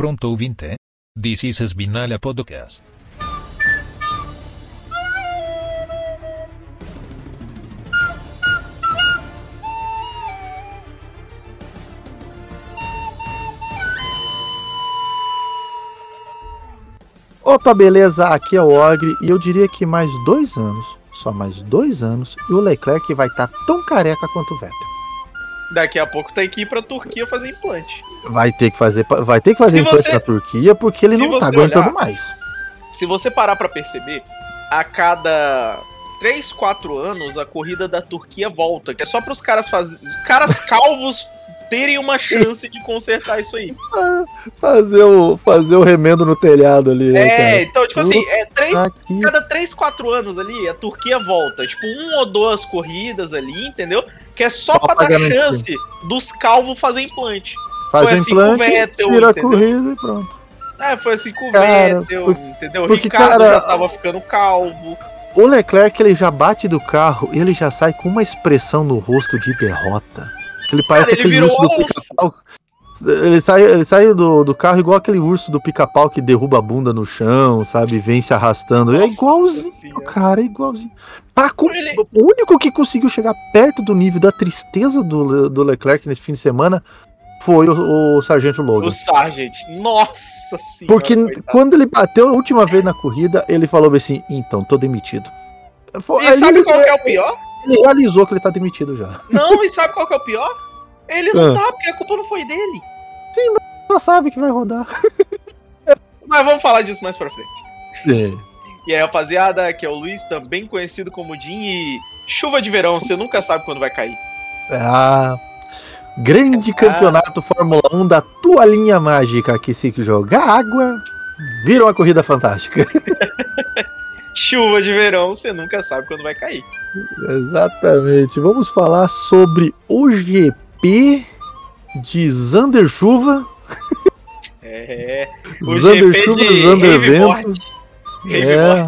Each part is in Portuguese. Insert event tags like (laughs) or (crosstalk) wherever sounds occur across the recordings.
Pronto ouvinte? This is Spinalha Podcast. Opa, beleza? Aqui é o Ogre e eu diria que mais dois anos, só mais dois anos, e o Leclerc vai estar tão careca quanto o Vettel. Daqui a pouco tem que ir pra Turquia fazer implante. Vai ter que fazer, vai ter que fazer você- na Turquia porque ele não tá aguentando olhar- mais. Se você parar pra perceber, a cada 3, 4 anos a corrida da Turquia volta, que é só pros caras faz... os caras (laughs) calvos terem uma chance de consertar isso aí. Fazer o, fazer o remendo no telhado ali, né, É, então, tipo assim, é três, Aqui, cada 3, 4 anos ali, a Turquia volta. Tipo, um ou duas corridas ali, entendeu? Que é só Só pra pra dar garantir. chance dos calvos fazer implante. Faz foi assim implante, Vettel, tira a entendeu? corrida e pronto. É, foi assim com o Cara, Vettel, por- entendeu? O porque, Ricardo cara- já tava ficando calvo. O Leclerc, ele já bate do carro e ele já sai com uma expressão no rosto de derrota. Que ele parece ele aquele urso do pica-pau. Ele sai, ele sai do, do carro igual aquele urso do pica-pau que derruba a bunda no chão, sabe? Vem se arrastando. é Nossa igualzinho, Senhora. cara, é igualzinho. Pra co- Ele- O único que conseguiu chegar perto do nível da tristeza do, do Leclerc nesse fim de semana foi o, o Sargento Logan. O Sargent. Nossa senhora. Porque coitado. quando ele bateu a última vez na corrida, ele falou assim: então, tô demitido. Foi- E sabe ele, qual que é o pior? ele realizou que ele tá demitido já. Não, e sabe qual que é o pior? Ele não Ah. tá, porque a culpa não foi dele. Já sabe que vai rodar. (laughs) Mas vamos falar disso mais pra frente. É. E aí, rapaziada, aqui é o Luiz, também conhecido como Jim, e chuva de verão, você nunca sabe quando vai cair. Ah, grande campeonato Fórmula 1 da toalhinha mágica que se jogar água, vira uma corrida fantástica. (laughs) Chuva de verão, você nunca sabe quando vai cair. Exatamente. Vamos falar sobre o GP de Zander Chuva. É, o Zander GP Chuva, de Zander Vento. É.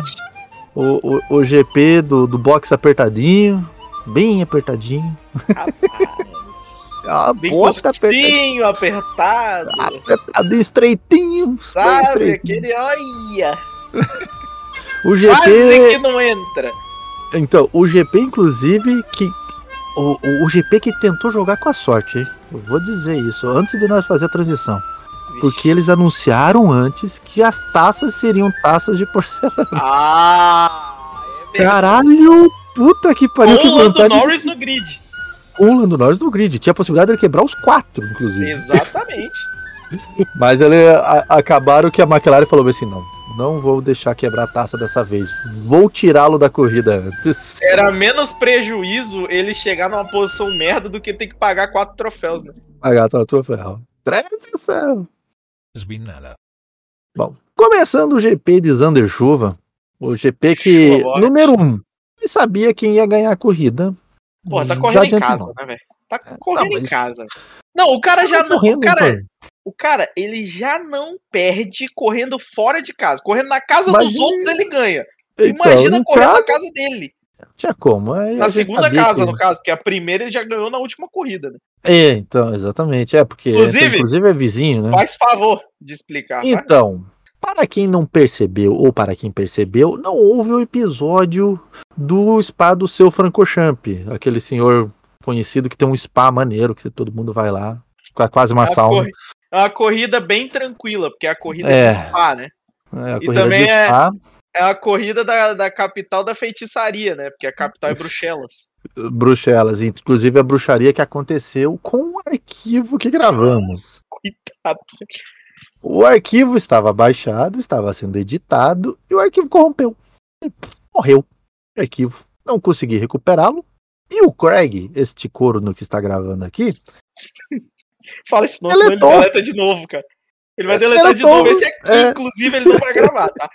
O, o, o GP do, do box apertadinho. Bem apertadinho. Rapaz, Ah, bem apertadinho. curtinho, apertado, Apertadinho, estreitinho. sabe? estreitinho. Aquele, olha, (laughs) O quase que GP. não entra. Então, o GP, inclusive, que. O, o, o GP que tentou jogar com a sorte, hein? Eu vou dizer isso, antes de nós fazer a transição. Porque eles anunciaram antes que as taças seriam taças de porcelana. (laughs) Ah, é. Caralho! Puta que pariu, que Com o Lando. Norris no grid. Com o Lando Norris no grid. Tinha a possibilidade de ele quebrar os quatro, inclusive. Exatamente. (laughs) Mas ele, a- acabaram que a McLaren falou assim: não, não vou deixar quebrar a taça dessa vez. Vou tirá-lo da corrida antes. Era menos prejuízo ele chegar numa posição merda do que ter que pagar quatro troféus, né? Pagar o troféu. Transição. Spinalha. Começando o GP de Zander Chuva. O GP que, Chuva, número um, ele sabia quem ia ganhar a corrida. Pô, tá Já correndo em casa, não. né, velho? Tá correndo não, em mas- casa. Não, o cara já Tá não. O cara, o cara, ele já não perde correndo fora de casa. Correndo na casa Mas dos outros, ele ganha. Então, Imagina correndo caso, na casa dele. Tinha como. aí a Na segunda casa, que- no caso, porque a primeira ele já ganhou na última corrida, né? É, então, exatamente. É, porque Inclusive- inclusive é vizinho, né? Faz favor de explicar? Então, para quem não percebeu, ou para quem percebeu, não houve o episódio do spa do seu Francochamp, aquele senhor conhecido que tem um spa maneiro, que todo mundo vai lá, quase uma É sauna. É uma corrida bem tranquila, porque é a corrida É. de spa, né? É, a E também de é- spa, É a corrida da, da capital da feitiçaria, né? Porque a capital é Bruxelas. Bruxelas, inclusive a bruxaria que aconteceu com o arquivo que gravamos. Coitado. O arquivo estava baixado, estava sendo editado e o arquivo corrompeu. Morreu. O arquivo. Não consegui recuperá-lo. E o Craig, este corno que está gravando aqui, (laughs) Fala esse nome, ele deleta de novo, cara. Ele vai Ele deletar de deletou. novo. Esse aqui, É. inclusive, ele não vai gravar, tá?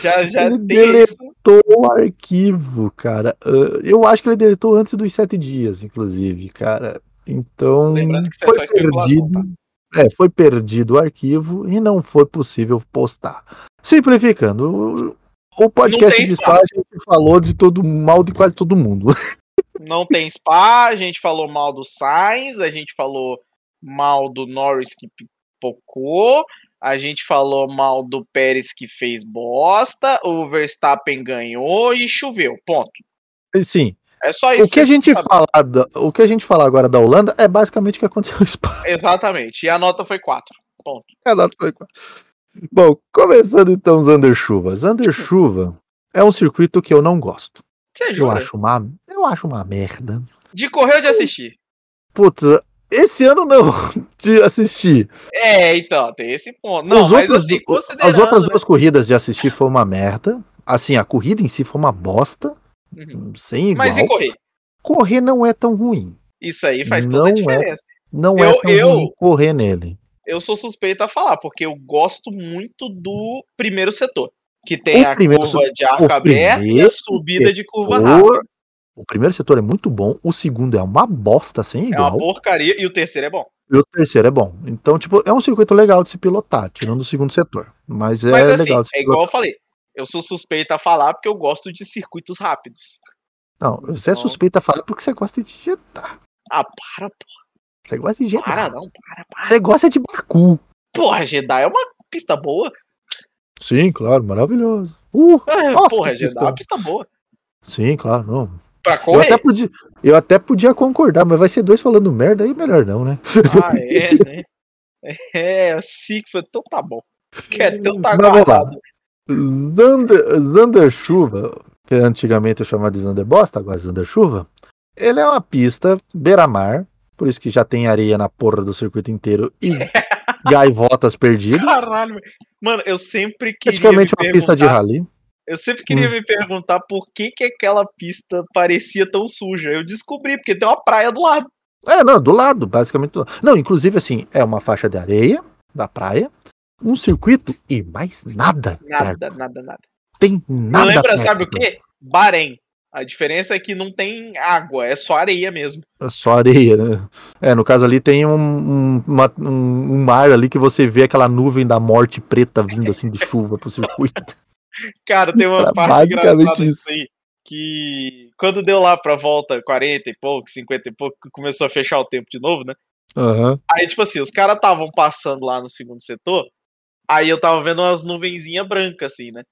Já, (laughs) já Ele deletou. isso. o arquivo, cara. Ah, eu acho que ele deletou antes dos sete dias, inclusive, cara. Então, Lembrando que isso é foi só especulação, perdido. É, foi perdido o arquivo e não foi possível postar. Simplificando, o, o podcast de spa. spa a gente falou de todo mal de quase todo mundo. (laughs) Não tem spa, a gente falou mal do Sainz, a gente falou mal do Norris que pipocou, A gente falou mal do Pérez que fez bosta, o Verstappen ganhou e choveu. Ponto. Sim. É só isso. O que a gente falar, da- o que a gente falar agora da Holanda é basicamente o que aconteceu no Spa. Exatamente. E a nota foi 4. Ponto. (laughs) A nota foi quatro. Bom, começando então Zander Chuva. Zander Chuva é um circuito que eu não gosto. Você Eu jura? acho uma, eu acho uma merda. De correr ou de assistir? Putz, esse ano não (laughs) de assistir. É, então, tem esse ponto. Não, Os mas outros- assim, as considerando... outras duas corridas de assistir foi uma merda. Assim, a corrida em si foi uma bosta, Uhum. sem igual. Mas e correr? Correr não é tão ruim. Isso aí faz toda Não a é. diferença. Não Eu- é tão eu- ruim correr nele. Eu sou suspeito a falar, porque eu gosto muito do primeiro setor. Que tem O a primeiro curva de arco aberto e a subida de curva setor- rápida. O primeiro setor é muito bom, o segundo é uma bosta sem É uma igual. porcaria e o terceiro é bom. E o terceiro é bom. Então, tipo, é um circuito legal de se pilotar, tirando o segundo setor. Mas é Mas assim, legal é igual eu falei. Eu sou suspeito a falar porque eu gosto de circuitos rápidos. Não, você é Então- suspeito a falar porque você gosta de jetar. Ah, para, pô, Você gosta de jetar. para, não, para, para. Você gosta de Baku. Porra, Jeddah é uma pista boa. Sim, claro, maravilhoso. Uh, É, Nossa, porra, Jeddah é pista. uma pista boa. sim, claro, não. Pra Eu correr. até, podia, eu até podia concordar, mas vai ser dois falando merda aí, melhor não, né? Ah, (laughs) é, né? É, assim que foi. Então tá bom. Quer então tá guardado. Zander, Zander Chuva, que antigamente eu chamava de Zander Bosta, agora é Zander Chuva, ele é uma pista beira-mar, por isso que já tem areia na porra do circuito inteiro e (laughs) gaivotas perdidas. Caralho, mano, eu sempre queria. Praticamente me uma pista de rally. Eu sempre queria Hum. me perguntar por que, que aquela pista parecia tão suja. Eu descobri, porque tem uma praia do lado. É, não, do lado, basicamente do lado. Não, inclusive assim, é uma faixa de areia da praia, um circuito e mais nada. perto. Nada, nada, nada. Tem nada. Não lembra, perto. sabe o quê? Bahrein. A diferença é que não tem água, é só areia mesmo. É só areia, né? É, no caso ali tem um, um, uma- um- um mar ali que você vê aquela nuvem da morte preta vindo assim de chuva pro circuito. (laughs) Cara, tem uma Era parte engraçada isso. disso aí. Que quando deu lá pra volta 40 e pouco, 50 e pouco, começou a fechar o tempo de novo, né? Aham. Aí, tipo assim, os caras estavam passando lá no segundo setor. Aí eu tava vendo umas nuvenzinhas brancas, assim, né?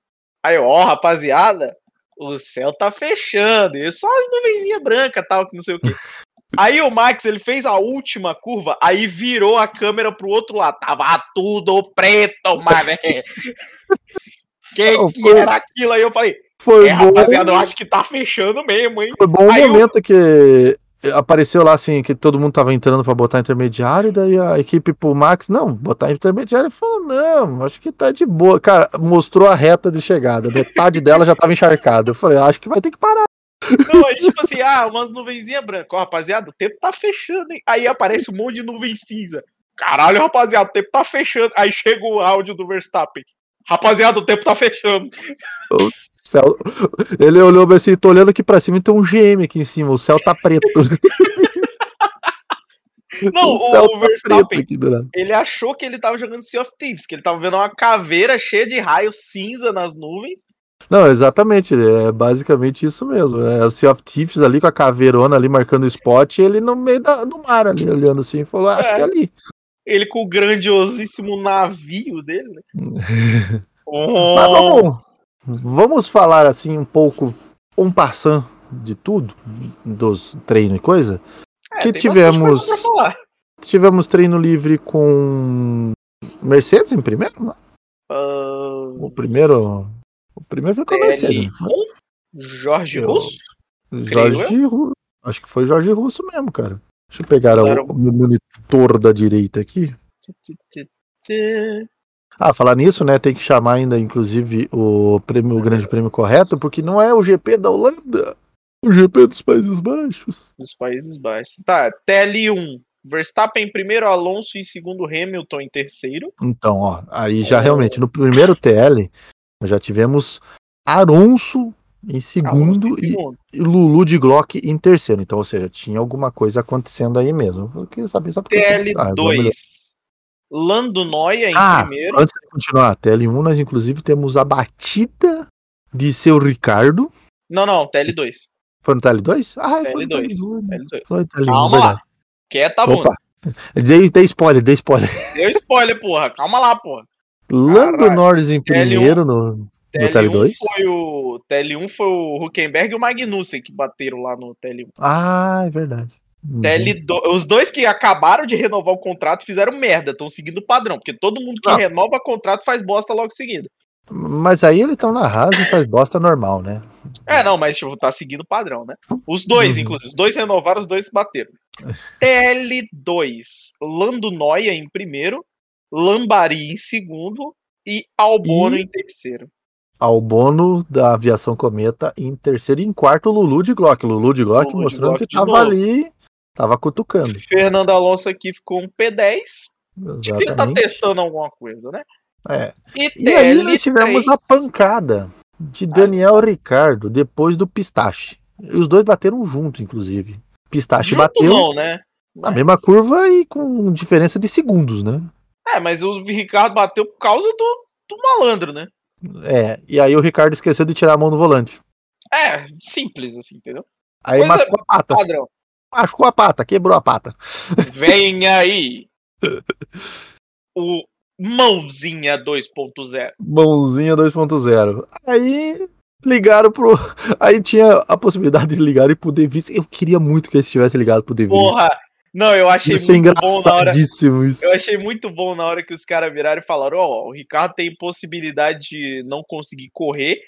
Aí, eu, ó, rapaziada, o céu tá fechando. E só as nuvenzinhas brancas tal, que não sei o quê. (laughs) Aí o Max, ele fez a última curva, aí virou a câmera pro outro lado. Tava tudo preto, mané. Que que foi- era aquilo? Aí eu falei, Foi é, bom. rapaziada, eu acho que tá fechando mesmo, hein? Foi bom o Aí eu- momento que apareceu lá assim, que todo mundo tava entrando pra botar intermediário, daí a equipe pro Max, não, botar intermediário, ele falou, não, acho que tá de boa. Cara, mostrou a reta de chegada, metade dela já tava encharcada. Eu falei, acho que vai ter que parar. Não, aí tipo assim, ah, umas nuvenzinhas brancas. Ó, rapaziada, o tempo tá fechando, hein? Aí aparece um monte de nuvem cinza. Caralho, rapaziada, o tempo tá fechando. Aí chega o áudio do Verstappen. Rapaziada, o tempo tá fechando. Céu- Ele olhou assim, tô olhando aqui pra cima e tem um GM aqui em cima, o céu tá preto. (laughs) Não, o o, tá Verstappen, ele achou que ele tava jogando Sea of Thieves, que ele tava vendo uma caveira cheia de raios cinza nas nuvens. Não, exatamente, é basicamente isso mesmo. É o Sea of Thieves ali com a caveirona ali marcando o spot, e ele no meio da- do mar ali, olhando assim, falou, acho É. que é ali. Ele com o grandiosíssimo navio dele, né? (laughs) Mas Oh, vamos, vamos falar assim um pouco, um passant de tudo, dos treinos e coisa. é, que tivemos-. Tivemos treino livre com Mercedes em primeiro, né? Ah, O primeiro. O primeiro foi com a Mercedes. não foi? L1, Jorge Eu- Russo? Jorge Russo. Acho que foi Jorge Russo mesmo, cara. Deixa eu pegar o, Claro. o meu monitor da direita aqui. Ah, falar nisso, né? Tem que chamar ainda, inclusive, o, prêmio, o grande prêmio correto, porque não é o GP da Holanda. O GP dos Países Baixos. Dos Países Baixos. Tá, TL1. Verstappen em primeiro, Alonso em segundo, Hamilton em terceiro. Então, ó, aí já Oh. realmente, no primeiro TL, nós já tivemos Alonso em segundo Alonso em e, segundo. e Lulu de Glock em terceiro. Então, ou seja, tinha alguma coisa acontecendo aí mesmo. Eu queria saber só porque. Ah, agora melhorou. TL2. Lando Noia em Ah, primeiro. Antes de continuar, TL1, nós inclusive temos a batida de seu Ricardo. Não, não, TL2. Foi no TL2? Ah, foi no TL2. TL2. TL2. Foi no TL1, Calma verdade. lá. Quieta, bunda. Opa, dei, dei spoiler, dei spoiler. (laughs) Deu spoiler, porra. Calma lá, porra. Lando Caralho. Norris em TL1 primeiro no, no TL2. foi o TL1 foi o Huckenberg e o Magnussen que bateram lá no TL1. Ah, é verdade. Uhum. TL2, os dois que acabaram de renovar o contrato fizeram merda, estão seguindo o padrão, porque todo mundo que Não. renova contrato faz bosta logo em seguida. Mas aí eles estão na Haas e faz bosta normal, né? É, não, mas tipo, tá seguindo o padrão, né? Os dois, Uhum. inclusive, os dois renovaram, os dois se bateram. TL2, Lando Noia em primeiro, Lambari em segundo e Albono E- em terceiro. Albono da aviação Cometa em terceiro e em quarto Lulu de Glock. Lulu de Glock Lulu de mostrando Glock que de tava ali, tava cutucando. Fernando Alonso aqui ficou um P10. Devia estar Exatamente. testando alguma coisa, né? É. E, E aí nós TL3, tivemos a pancada de Daniel Ricardo depois do Pistache. E os dois bateram junto, inclusive. Pistache Junto bateu não, né? na Mas- mesma curva e com diferença de segundos, né? É, mas o Ricardo bateu por causa do, do malandro, né? É, e aí o Ricardo esqueceu de tirar a mão do volante. É, simples assim, entendeu? Aí Coisa- machucou a pata. Padrão. Machucou a pata, quebrou a pata. Vem aí. (laughs) O Mãozinha 2.0. Mãozinha 2.0. Aí ligaram pro. Aí tinha a possibilidade de ligarem pro De Vries. Eu queria muito que eles tivessem ligado pro De Vries. Porra! Não, eu achei Ia muito bom na hora. isso. Eu achei muito bom na hora que os caras viraram e falaram: Ó, o Ricardo tem possibilidade de não conseguir correr,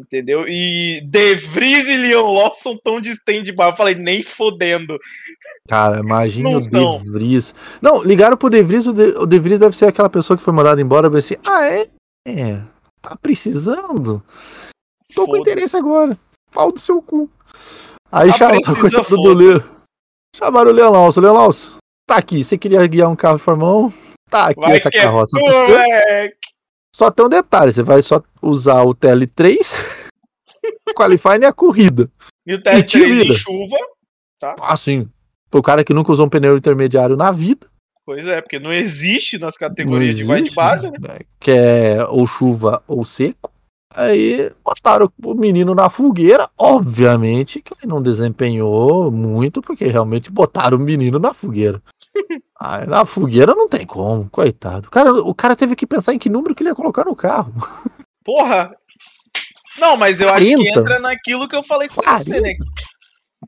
entendeu? E De Vries e Leon Lawson estão de stand-by. Eu falei: nem fodendo. Cara, imagine Não o tão. De Vries. Não, ligaram pro De Vries, o De, o De Vries deve ser aquela pessoa que foi mandada embora. Eu pensei, ah, é? É. Tá precisando? Tô com interesse agora. Pau do seu cu. Aí Tá chamaram, coitado do. Leo. Chamaram o Leon Lawson. Leon Lawson, tá aqui. Você queria guiar um carro 1? Tá aqui Vai essa é carroça. tu, você. moleque. Só tem um detalhe: você vai só usar o TL3, qualifying e a corrida. E o E te TL3 em vira. chuva. Assim, pro cara que nunca usou um pneu intermediário na vida. Pois é, porque não existe nas categorias Não de vai de existe, base, né? né? Que é ou chuva ou seco. Aí botaram o menino na fogueira. Obviamente que ele não desempenhou muito, porque realmente botaram o menino na fogueira. (laughs) Aí na fogueira não tem como, coitado. O cara, o cara teve que pensar em que número que ele ia colocar no carro. Porra! Não, mas eu acho que 40? entra naquilo que eu falei com você, né?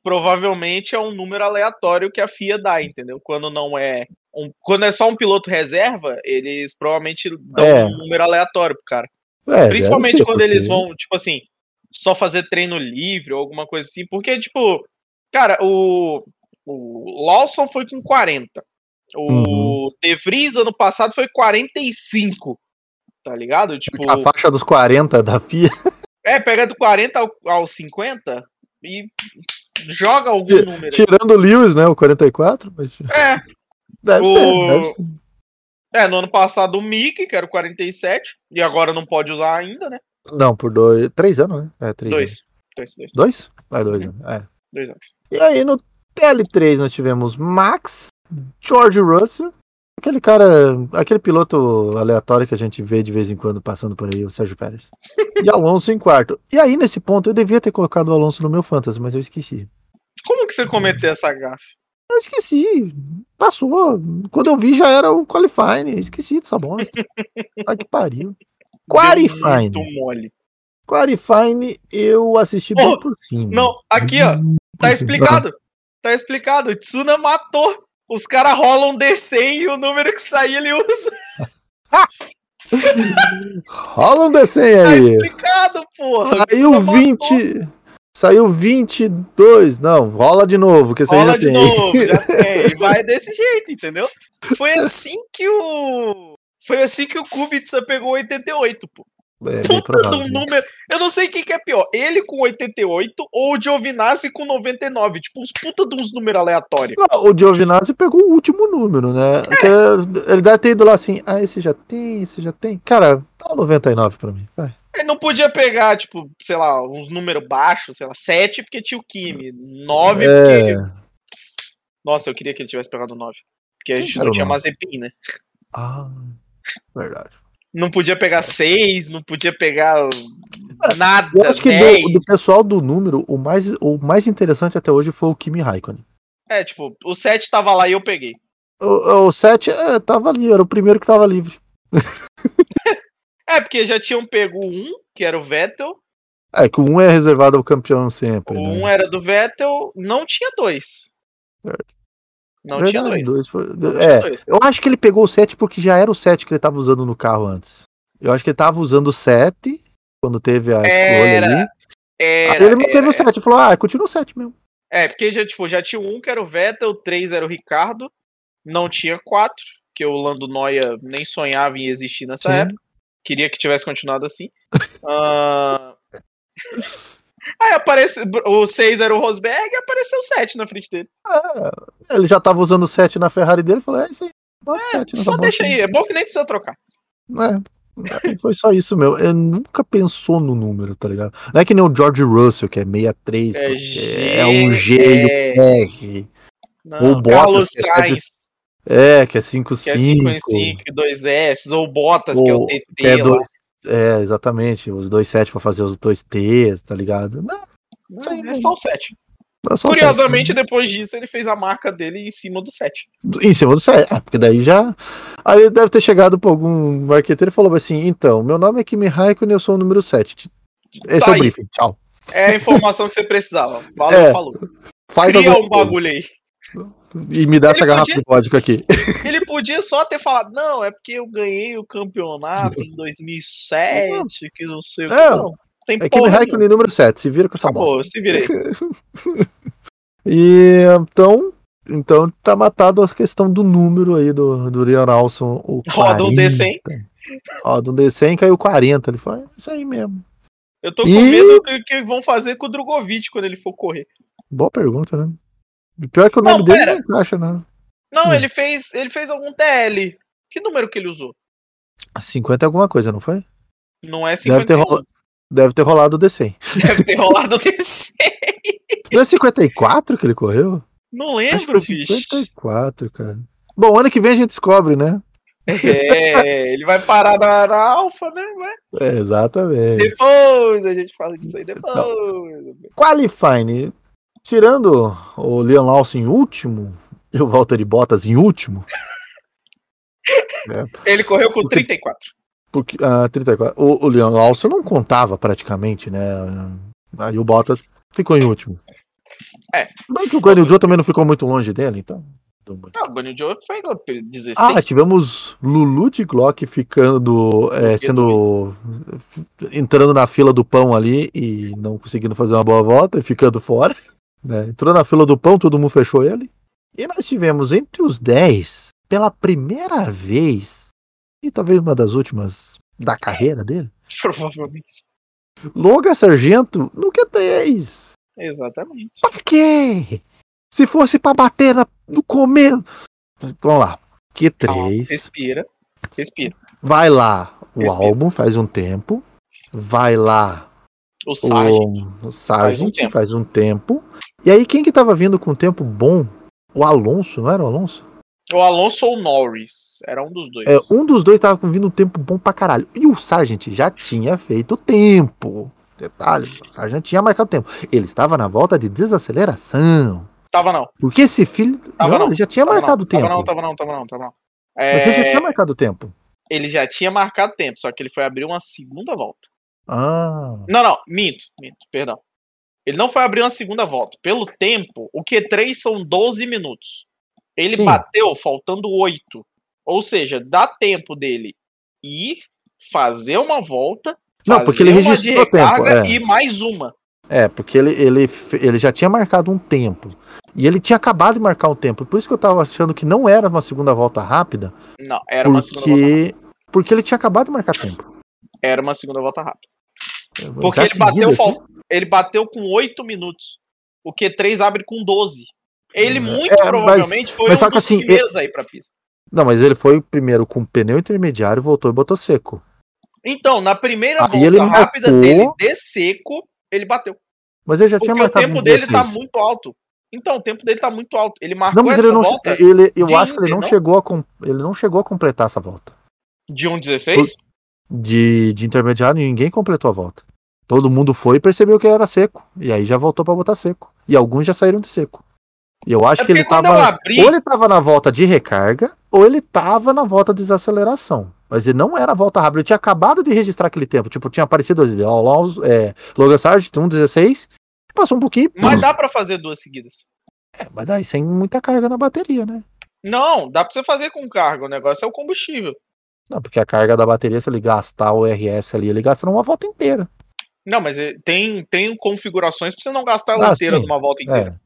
Provavelmente é um número aleatório que a FIA dá, entendeu? Quando não é. um- quando é só um piloto reserva, eles provavelmente dão É. um número aleatório pro cara. É, Principalmente ser, quando eles vão, tipo assim, só fazer treino livre ou alguma coisa assim. Porque, tipo, cara, o, o Lawson foi com 40. O Uhum. De Vries ano passado foi 45. Tá ligado? Tipo, A faixa dos 40 da FIA. (laughs) é, pega do 40 ao, ao 50 e joga algum número. Tirando o Lewis, né? O 44. Mas... É, Deve O- ser, deve ser. é, no ano passado o Mickey, que era o 47, e agora não pode usar ainda, né? Não, por dois. Três anos, né? É, três anos. Dois. Dois, dois, Dois? Vai, dois anos. É. dois anos. E aí no TL3 nós tivemos Max, George Russell, aquele cara, aquele piloto aleatório que a gente vê de vez em quando passando por aí, o Sérgio Pérez. E Alonso em quarto. E aí nesse ponto eu devia ter colocado o Alonso no meu fantasy, mas eu esqueci. Como que você cometeu essa gafe? Eu esqueci. Passou. Quando eu vi já era o qualifying. Esqueci dessa bosta. (laughs) Ai que pariu. Qualifying. Muito mole. Qualifying eu assisti bem Oh, por cima. Não, aqui, ó. Tá explicado. Tá explicado. O Tsuna matou. Os caras rolam DC e o número que sair ele usa. (laughs) Rola um Tá aí. explicado, porra. Saiu Tsuna matou. 20. Saiu 22. Não, rola de novo, que Rola já de tem. novo, já (laughs) tem. Vai desse jeito, entendeu? Foi assim que o. Foi assim que o Kubica pegou 88, pô. É Puta um número. Eu não sei quem que é pior. Ele com 88 ou o Giovinazzi com 99. Tipo, uns puta de uns números aleatórios. Não, o Giovinazzi pegou o último número, né? Porque ele deve ter ido lá assim, ah, esse já tem, esse já tem. Cara, dá um 99 pra mim. Vai. Ele não podia pegar, tipo, sei lá, uns números baixos, sei lá, 7 porque tinha o Kimi, 9 É, porque. Nossa, eu queria que ele tivesse pegado 9. Porque a gente não tinha? Mazepin, né? Ah, verdade. Não podia pegar 6, não podia pegar nada. Eu acho que 10. do, do pessoal do número, o mais, o mais interessante até hoje foi o Kimi Raikkonen. É, tipo, o 7 tava lá e eu peguei. O, o 7 é, tava ali, era o primeiro que tava livre. (laughs) É, porque já tinham pego um, que era o Vettel. É que o um é reservado ao campeão sempre. O né? um era do Vettel, não tinha dois. Não tinha Verdade, dois. dois foi- Não tinha É, dois. eu acho que ele pegou o 7 porque já era o 7 que ele tava usando no carro antes. Eu acho que ele tava usando o 7 quando teve a escolha Era, ali. Era, ele manteve era. o 7 e falou: ah, continua o 7 mesmo. É, porque já, tipo, já tinha um que era o Vettel, três era o Ricardo, não tinha quatro, que o Lando Noia nem sonhava em existir nessa Sim. época. Queria que tivesse continuado assim. (laughs) Ah, Aí aparece o 6 era o Rosberg e apareceu o 7 na frente dele. É, ele já tava usando o 7 na Ferrari dele e falou: é isso aí, bota é, 7 Só deixa aí, é bom que nem precisa trocar. É, é foi só isso meu. Ele nunca pensou no número, tá ligado? Não é que nem o George Russell, que é 63, é, G... é um G e o R. Não, ou Bottas, Carlos que é, Sainz. É, que é 5-5. Que é 5 5 2S, ou Bottas, ou que é o TT. É 2 é, exatamente. Os dois 7 pra fazer os dois T's, tá ligado? Não, Não, é só o 7. é só Curiosamente, sete, depois disso, ele fez a marca dele em cima do 7. né? Em cima do 7. É, porque daí já. Aí ele deve ter chegado pra algum marqueteiro e falou assim: então, meu nome é Kimi Raikkonen, eu sou o número 7. Esse Tá é o aí. briefing, tchau. É a informação que você precisava. Valeu, É. falou. Faz Cria um bagulho aí. E me dá essa Ele garrafa podia- de vodka aqui. (laughs) Ele podia só ter falado, não, é porque eu ganhei o campeonato em 2007, que não sei o que. É, Não, tem É Kimi nenhuma. Raikkonen número 7, se vira com essa Acabou, bosta. se virei. (laughs) E então, então tá matado a questão do número aí do, do Leon Alson. O um 40. D100. Ó, do D100 caiu 40. Ele falou, é isso aí mesmo. Eu tô com E- medo do que, que vão fazer com o Drogovic quando ele for correr. Boa pergunta, né? Pior é que o Não, nome dele pera. não encaixa, né? Não, Hum. ele fez ele fez algum TL. Que número que ele usou? 50 é alguma coisa, não foi? Não é Deve ter, 51. rola- deve ter rolado o D100. Deve ter rolado o D100. Não é 54 que ele correu? Não Acho que lembro, foi bicho. 54, cara. Bom, ano que vem a gente descobre, né? É, ele vai parar na, na Alfa, né? É, exatamente. Depois a gente fala disso aí depois. Qualifying, tirando o Leon Lawson em último (laughs) e o Valtteri Bottas em último, (laughs) Ele correu com Porque- 34. porque ah, 34, o, o Leon Lawson não contava praticamente, né? Aí o Bottas ficou em último. É. Bem que o Guanyu Joe também não ficou muito longe dele, então. muito. Ah, o Bunny Joe foi 16. Ah, tivemos Lulu de Glock ficando, é, sendo, entrando na fila do pão ali e não conseguindo fazer uma boa volta e ficando fora. Né? Entrou na fila do pão, todo mundo fechou ele. E nós tivemos entre os 10, pela primeira vez, e talvez uma das últimas da carreira dele, (laughs) Provavelmente. Logan Sargento no Q3. Exatamente. Por quê? Se fosse pra bater na- no começo. Vamos lá. Calma, Q3. respira. Respira. Vai lá o Respira. álbum faz um tempo. Vai lá O Sargent. o, o Sargent tempo. faz um tempo. E aí quem que tava vindo com tempo bom? O Alonso, não era o Alonso? O Alonso ou o Norris. Era um dos dois. É, um dos dois tava com vindo um tempo bom pra caralho. E o Sargent já tinha feito tempo. Detalhe, o Sargent tinha marcado tempo. Ele estava na volta de desaceleração. Tava não. Porque esse filho. Tava não, não, ele já tinha Tava marcado não, tempo. Tava não, tava não, tava não, tava não. Mas ele já É, tinha marcado tempo. Ele já tinha marcado tempo, só que ele foi abrir uma segunda volta. Ah. Não, não, minto, minto, perdão. Ele não foi abrir uma segunda volta. Pelo tempo, o Q3 são 12 minutos. Ele Sim. bateu faltando 8. Ou seja, dá tempo dele ir, fazer uma volta, Não, fazer porque ele uma de registrou tempo, recarga é. e mais uma. É, porque ele, ele, ele já tinha marcado um tempo. E ele tinha acabado de marcar um tempo. Por isso que eu tava achando que não era uma segunda volta rápida. Não, era uma segunda volta rápida. Porque, porque ele tinha acabado de marcar tempo. Era uma segunda volta rápida. Porque Já ele bateu, assim, ele bateu com 8 minutos. O Q3 abre com 12. Ele É, muito mas- provavelmente foi mas um só que dos assim, primeiros aí pra pista. Não, mas ele foi primeiro com pneu intermediário, voltou e botou seco. Então, na primeira Aí volta ele rápida marcou- dele de seco, ele bateu. Mas ele já tinha Porque o marcado tempo um dele tá 16. muito alto. Então, o tempo dele tá muito alto. Ele marcou Não, mas essa ele não, volta ele, eu acho que ele não, não? chegou a com- ele não chegou a completar essa volta. de 1,16? De, de intermediário, ninguém completou a volta. Todo mundo foi e percebeu que era seco. E aí já voltou pra botar seco. E alguns já saíram de seco. E eu acho É que ele tava. abri- Ou ele tava na volta de recarga, ou ele tava na volta de desaceleração. Mas ele não era a volta rápida. Ele tinha acabado de registrar aquele tempo. Tipo, tinha aparecido ali, ó, Alonso, é, Logan Sargent, 1,16. Passou um pouquinho. Mas dá pra fazer duas seguidas. É, mas daí sem muita carga na bateria, né? Não, dá pra você fazer com carga. O negócio é o combustível. Não, porque a carga da bateria, se ele gastar o RS ali, ele gasta numa volta inteira. Não, mas ele- tem, tem configurações pra você não gastar ela Ah, inteira sim. numa volta inteira.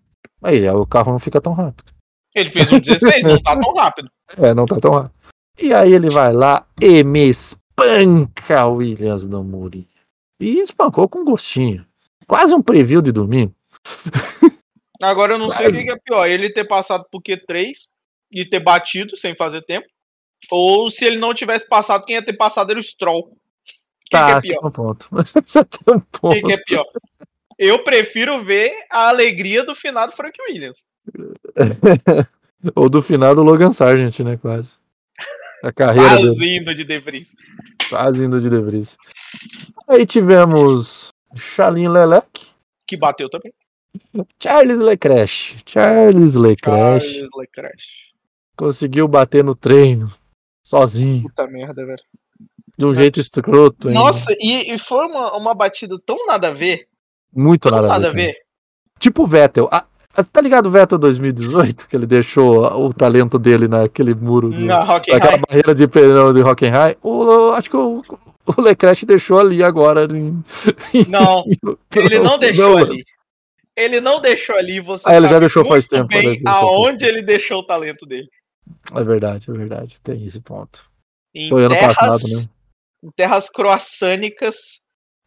É. Aí, o carro não fica tão rápido. Ele fez um 16, não tá tão rápido. (laughs) É, não tá tão rápido. E aí ele vai lá e me espanca o Williams no Muri. E espancou com gostinho. Quase um preview de domingo. (laughs) Agora eu não sei o que que é pior, ele ter passado por Q3 e ter batido sem fazer tempo. Ou se ele não tivesse passado, quem ia ter passado era o Stroll. Tá, que é pior? tem um ponto. Tem um ponto. Quem que é pior? Eu prefiro ver a alegria do finado Frank Williams. (laughs) Ou do final do Logan Sargent, né? Quase. A carreira dele. Quase indo de Debris. Quase indo de Debris. Aí tivemos Charlin Lelec, Que bateu também. Charles Leclerc. Charles Leclerc Charles Leclerc. conseguiu bater no treino sozinho, Puta merda, velho. De um jeito escroto. ainda. Nossa, e, e foi uma, uma batida tão nada a ver. muito nada, nada a ver. Tipo o Vettel. Ah, ah, tá ligado o Vettel 2018? Que ele deixou o talento dele naquele muro, do, Na naquela barreira de pneu de Hockenheim. O, acho que o, o Leclerc deixou ali agora. Em, Não, (laughs) ele não deixou Não, ali. Ele não deixou ali, você Ah, ele já deixou faz tempo, bem né, aonde ele deixou o talento dele. É verdade, é verdade. Tem esse ponto. Em Foi ano terras, passado, né? Em terras croaçânicas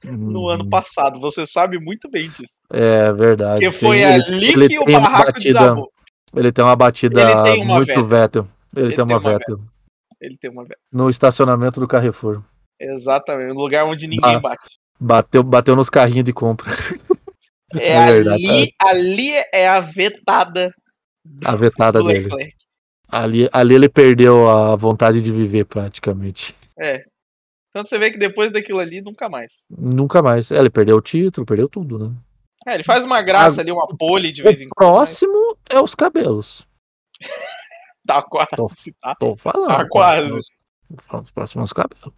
no Uhum. ano passado. Você sabe muito bem disso. É verdade. Porque foi ele- ali ele que o barraco batida- desabou. Ele tem uma batida tem uma muito Vettel. Ele, Ele tem uma tem uma Vettel. Ele tem uma vez. No estacionamento do Carrefour. Exatamente, um lugar onde ninguém Ah, bate. Bateu, bateu nos carrinhos de compra. É, (laughs) é verdade, ali, ali é a vetada do, A vetada dele. Leclerc. Ali, ali ele perdeu a vontade de viver, praticamente. É. Então você vê que depois daquilo ali, nunca mais. Nunca mais. É, ele perdeu o título, perdeu tudo, né? É, ele faz uma graça Ah, ali, uma pole de vez em O quando. mas próximo é os cabelos. (laughs) Tá quase, tá? Tô falando. Tá quase. Os próximos cabelos.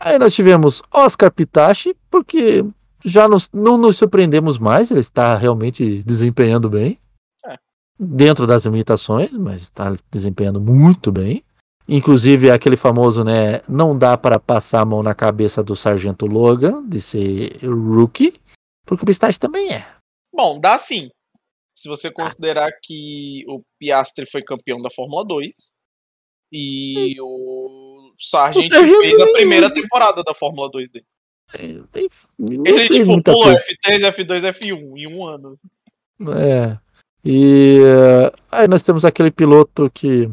Aí nós tivemos Oscar Pitachi, porque já nos- não nos surpreendemos mais, ele está realmente desempenhando bem. É. Dentro das limitações, mas está desempenhando muito bem. Inclusive aquele famoso, né? Não dá para passar a mão na cabeça do Sargento Logan de ser rookie, porque o Pistache também é. Bom, dá sim. Se você considerar que o Piastri foi campeão da Fórmula 2 e o Sargent fez a primeira temporada da Fórmula 2 dele. Ele, não Ele, tipo, pulou coisa. F3, F2, F1 em um ano. É. E eh, aí nós temos aquele piloto que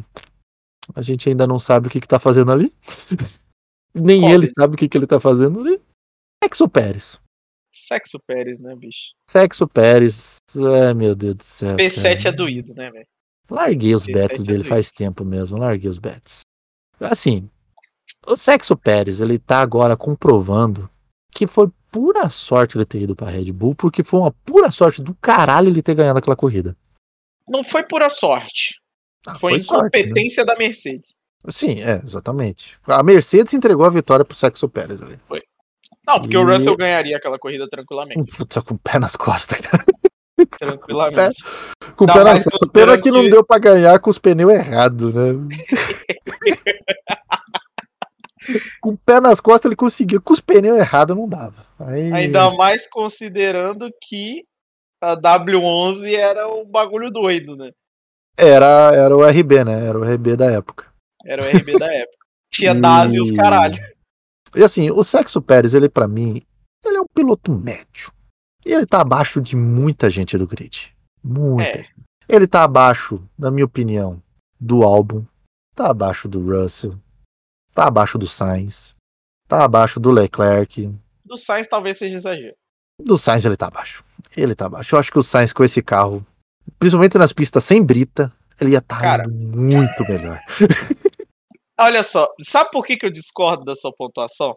a gente ainda não sabe o que, que tá fazendo ali. (laughs) Nem Qual ele sabe o que, que ele tá fazendo ali. Sexo Pérez. Sexo Pérez, né, bicho? Sexo Pérez. Ai, meu Deus do céu. P7 cara. é doído, né, velho? Larguei os P7 bets é dele faz tempo mesmo. Larguei os bets. Assim, o Sexo Pérez, ele tá agora comprovando que foi pura sorte ele ter ido pra Red Bull, porque foi uma pura sorte do caralho ele ter ganhado aquela corrida. Não foi pura sorte. Ah, foi sorte, né? incompetência da Mercedes. Sim, é, exatamente. A Mercedes entregou a vitória pro Sexo Pérez ali. Não, porque E- o Russell ganharia aquela corrida tranquilamente. Puta, com o pé nas costas, cara. (laughs) Tranquilamente. Com o Dá pé nas costas. Pena considerando que não que- deu pra ganhar com os pneus errados, né? (laughs) com o pé nas costas ele conseguiu, com os pneus errados não dava. Aí... Ainda mais considerando que a W11 era o bagulho doido, né? Era, era o RB, né? Era o RB da época. Era o RB da época. (laughs) Tinha DAS e os caralho. E assim, o Sexo Pérez, ele pra mim, ele é um piloto médio. E ele tá abaixo de muita gente do grid. Muita. É. Ele tá abaixo, na minha opinião, do álbum. Tá abaixo do Russell. Tá abaixo do Sainz. Tá abaixo do Leclerc. Do Sainz talvez seja exagero. Do Sainz ele tá abaixo. Ele tá abaixo. Eu acho que o Sainz com esse carro, principalmente nas pistas sem brita, ele ia estar Cara. muito melhor. (laughs) Olha só, sabe por que, que eu discordo da sua pontuação?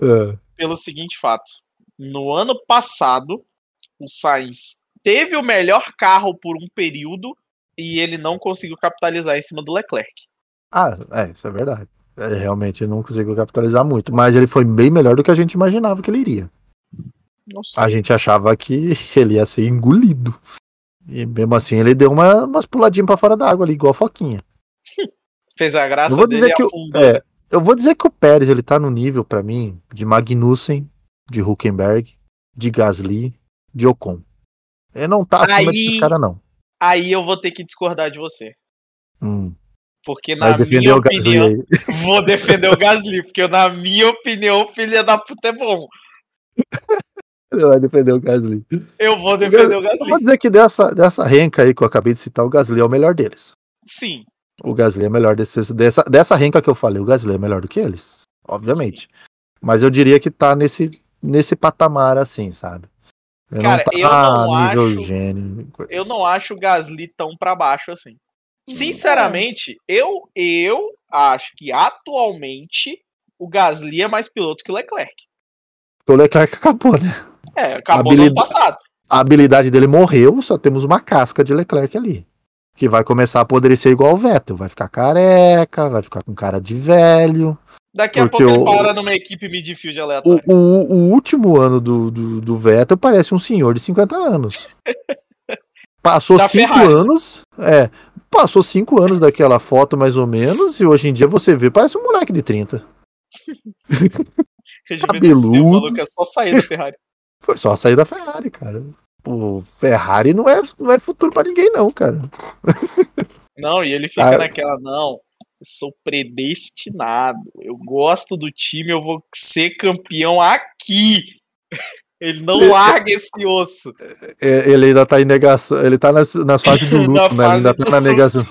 É. Pelo seguinte fato. No ano passado, o Sainz teve o melhor carro por um período e ele não conseguiu capitalizar em cima do Leclerc. Ah, é, isso é verdade. É, realmente não conseguiu capitalizar muito, mas ele foi bem melhor do que a gente imaginava que ele iria. Nossa. A gente achava que (laughs) ele ia ser engolido. E mesmo assim ele deu uma, umas puladinhas pra fora da água ali, igual a Foquinha. (laughs) Fez a graça Eu vou dizer que o, é, eu vou dizer que o Pérez ele tá no nível pra mim de Magnussen, de Huckenberg, de Gasly, de Ocon. Ele não tá acima Aí- desses caras não. Aí eu vou ter que discordar de você. Hum, Porque na minha opinião. (laughs) Vou defender o Gasly, porque na minha opinião, o filho da puta é bom. Ele vai defender o Gasly. Eu vou defender o Eu vou Gasly. dizer que dessa, dessa renca aí que eu acabei de citar, o Gasly é o melhor deles. Sim. O Gasly é melhor desses, dessa, dessa renca que eu falei, o Gasly é melhor do que eles, obviamente. Mas eu diria que tá nesse, nesse patamar assim, sabe? Ele Cara, não tá eu não acho- gênio. Eu não acho o Gasly tão pra baixo assim. Sinceramente, eu, eu acho que atualmente o Gasly é mais piloto que o Leclerc. O Leclerc acabou, né? É, acabou no ano Habilidade- passado. A habilidade dele morreu, só temos uma casca de Leclerc ali. Que vai começar a apodrecer igual o Vettel. Vai ficar careca, vai ficar com cara de velho. Daqui a pouco ele o- para numa equipe midfield O, aleatória. o, o último ano do, do, do Vettel parece um senhor de 50 anos. (laughs) Passou Da cinco Ferrari. anos. É. Passou cinco anos daquela foto, mais ou menos, e hoje em dia você vê, parece um moleque de 30. (laughs) Rejuvenesceu, cabeludo. o maluco é só sair da (laughs) Ferrari. Foi só sair da Ferrari, cara. O Ferrari não é, não é futuro pra ninguém, não, cara. (laughs) Não, e ele fica Ah. naquela, não, eu sou predestinado. Eu gosto do time, eu vou ser campeão aqui. (laughs) Ele não larga esse osso. É, ele ainda tá em negação. Ele tá nas, nas fases do (laughs) luto, né? Ele ainda tá na negação.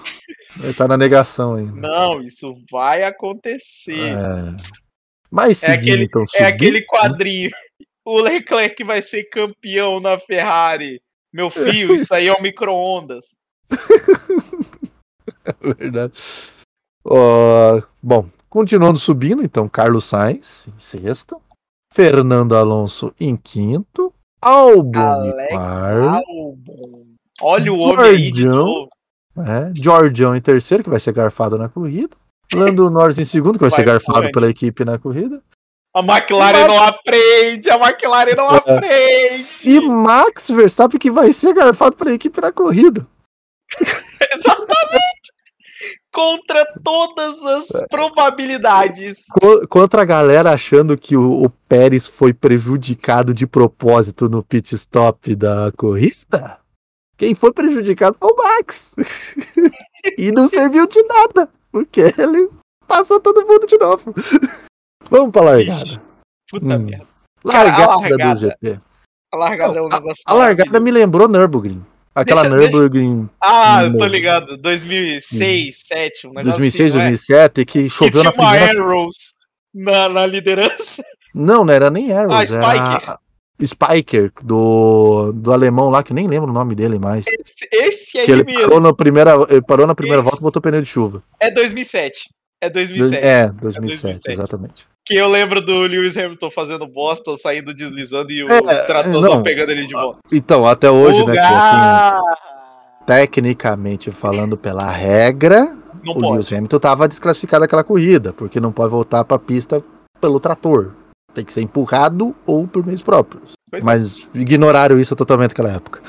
Ele tá na negação ainda. Não, isso vai acontecer. É. Mas É seguindo, aquele- então, É subindo, aquele quadrinho. O Leclerc vai ser campeão na Ferrari. Meu filho, isso aí é um micro-ondas. (laughs) Verdade. Ó, bom, continuando subindo, então, Carlos Sainz em sexto, Fernando Alonso em quinto, Albon em Alex quarto, Albon. Olha o homem aí de novo. né? Georgião em terceiro, que vai ser garfado na corrida, (laughs) Lando Norris em segundo, que vai, Vai ser garfado pela equipe na corrida, A McLaren não aprende, a McLaren não É. aprende. e Max Verstappen, que vai ser garfado pela equipe na corrida. (laughs) Exatamente. Contra todas as probabilidades. Co- Contra a galera achando que o, o Pérez foi prejudicado de propósito no pit stop da corrida, quem foi prejudicado foi o Max. (laughs) e não serviu de nada, porque ele passou todo mundo de novo. Vamos pra largada. Ixi, Puta Hum. merda. Cara, a Largada, largada- do GP. A largada é um negócio. A largada me lembrou Nürburgring. Aquela Deixa- deixa- Nürburgring Ah, eu tô Não. ligado. 2006, 2007, um negócio 2006, assim, não é? 2007, que Que choveu tinha na uma primeira... Arrows na, na liderança. Não, não era nem Arrows, Ah, era Spiker. Spiker, do, do alemão lá, que eu nem lembro o nome dele mais. Esse, esse aí Que ele mesmo. parou na primeira, ele parou na primeira Isso. volta e botou pneu de chuva. É 2007. É 2007. É, 2007, 2007. exatamente. Que eu lembro do Lewis Hamilton fazendo Boston, saindo deslizando e o É, tratorzão não. pegando ele de volta. Então, até hoje, né, assim, tecnicamente falando pela regra, Não o Lewis pode. Hamilton tava desclassificado daquela corrida, porque não pode voltar pra pista pelo trator. Tem que ser empurrado ou por meios próprios. Pois é. Mas ignoraram isso totalmente naquela época.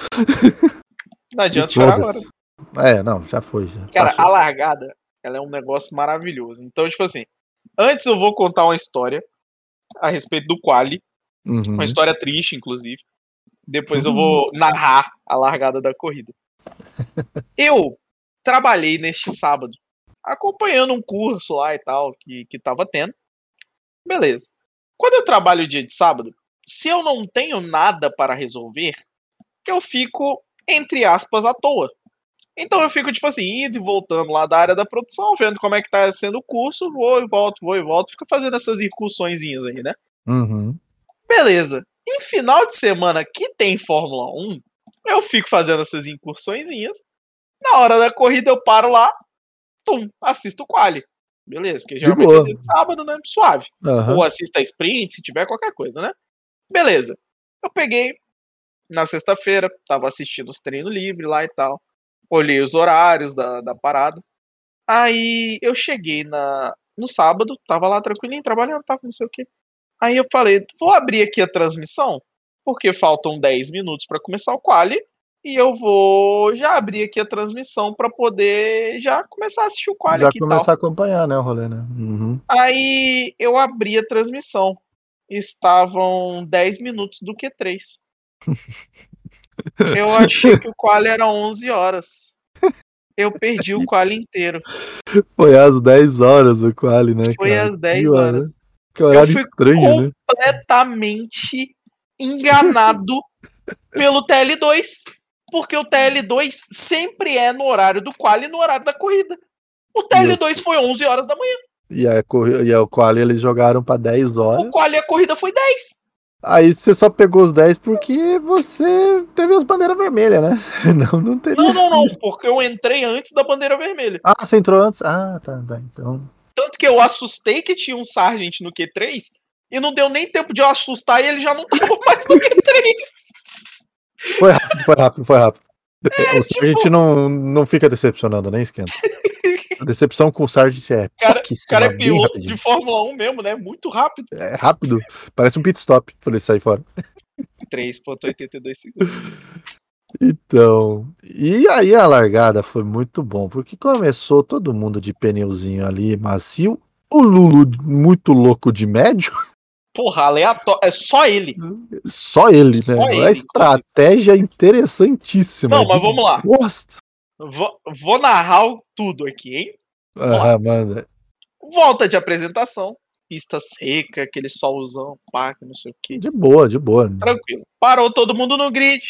Não adianta (laughs) chorar agora. É, não, já foi. Já Cara, passou. a largada, ela é um negócio maravilhoso. Então, tipo assim, antes eu vou contar uma história a respeito do quali, Uhum. uma história triste, inclusive. Depois eu Uhum. vou narrar a largada da corrida. (laughs) Eu trabalhei neste sábado, acompanhando um curso lá e tal, que, que tava tendo. Beleza. Quando eu trabalho dia de sábado, se eu não tenho nada para resolver, eu fico, entre aspas, à toa. Então eu fico, tipo assim, indo e voltando lá da área da produção, vendo como é que tá sendo o curso, vou e volto, vou e volto, fico fazendo essas incursõezinhas aí, né? Uhum. Beleza. Em final de semana que tem Fórmula 1, eu fico fazendo essas incursõezinhas. Na hora da corrida eu paro lá, tum, assisto o quali. Beleza, porque geralmente boa. é sábado, né? Suave. Aham. Ou assista a sprint, se tiver qualquer coisa, né? Beleza. Eu peguei na sexta-feira, tava assistindo os treinos livres lá e tal. Olhei os horários da, da parada. Aí eu cheguei na, no sábado, tava lá tranquilinho, trabalhando, tava não sei o quê. Aí eu falei, vou abrir aqui a transmissão, porque faltam 10 minutos para começar o quali, e eu vou já abrir aqui a transmissão para poder já começar a assistir o quali Já começar a acompanhar, né, o rolê, né? Uhum. Aí eu abri a transmissão. Estavam 10 minutos do Q3. (laughs) Eu achei que o quali era 11 horas. Eu perdi o quali inteiro. Foi às 10 horas o quali, né? Foi cara? às 10 Que hora- horas. Que horário fui estranho, né? Completamente enganado pelo TL2. Porque o TL2 sempre é no horário do quali e no horário da corrida. O TL2 foi 11 horas da manhã. E, a, e o quali eles jogaram pra 10 horas. O quali e a corrida foi 10. Aí você só pegou os 10 porque você teve as bandeiras vermelhas, né? (laughs) Não, não teria. Não, não, não. Porque eu entrei antes da bandeira vermelha. Ah, você entrou antes? Ah, tá, tá. Então. Tanto que eu assustei que tinha um Sargent no Q3 e não deu nem tempo de eu assustar e ele já não tava (laughs) mais no Q3. Foi rápido, foi rápido, foi rápido. É, o Sargent não, não fica decepcionando, nem esquenta. A decepção com o Sargent é. Cara- O cara é piloto rapidinho. de Fórmula 1 mesmo, né? Muito rápido. É rápido. Parece um pit stop pra ele sair fora. 3.82 segundos. Então, e aí a largada foi muito bom, porque começou todo mundo de pneuzinho ali, macio, o Lulu muito louco de médio, Porra, aleatório. É só ele. só ele, Só né? ele, Uma estratégia interessantíssima. Não, mas vamos lá. Gosto. Vou, vou narrar tudo aqui, hein? Ah, manda. Volta de apresentação. Pista seca, aquele solzão, pá, que não sei o que. De boa, de boa. Tranquilo. Parou todo mundo no grid.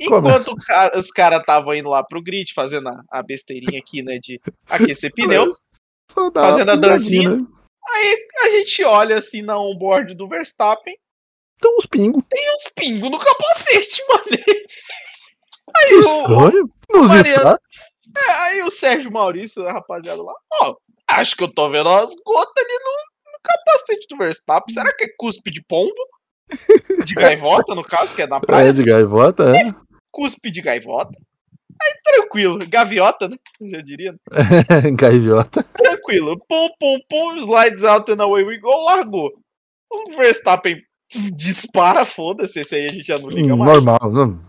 Enquanto cara- os caras estavam indo lá pro grid, fazendo a, a besteirinha aqui, né? De aquecer pneu. Fazendo a dancinha. né? Aí a gente olha assim na onboard do Verstappen. Então uns pingos. Tem uns pingos no capacete, (laughs) mano. Aí o, Mariano- é, aí o Sérgio Maurício, rapaziada lá, ó, acho que eu tô vendo umas gotas ali no, no capacete do Verstappen. Será que é cuspe de pombo? De (laughs) gaivota, no caso, que é na praia. É de gaivota, é. Cuspe de gaivota. Aí tranquilo, gaviota, né? Eu Já diria. né? (laughs) Gaivota. Tranquilo. Pum, pum, pum, slides out and away we go, largou. O Verstappen dispara, foda-se, esse aí a gente já não liga mais. Normal. Não.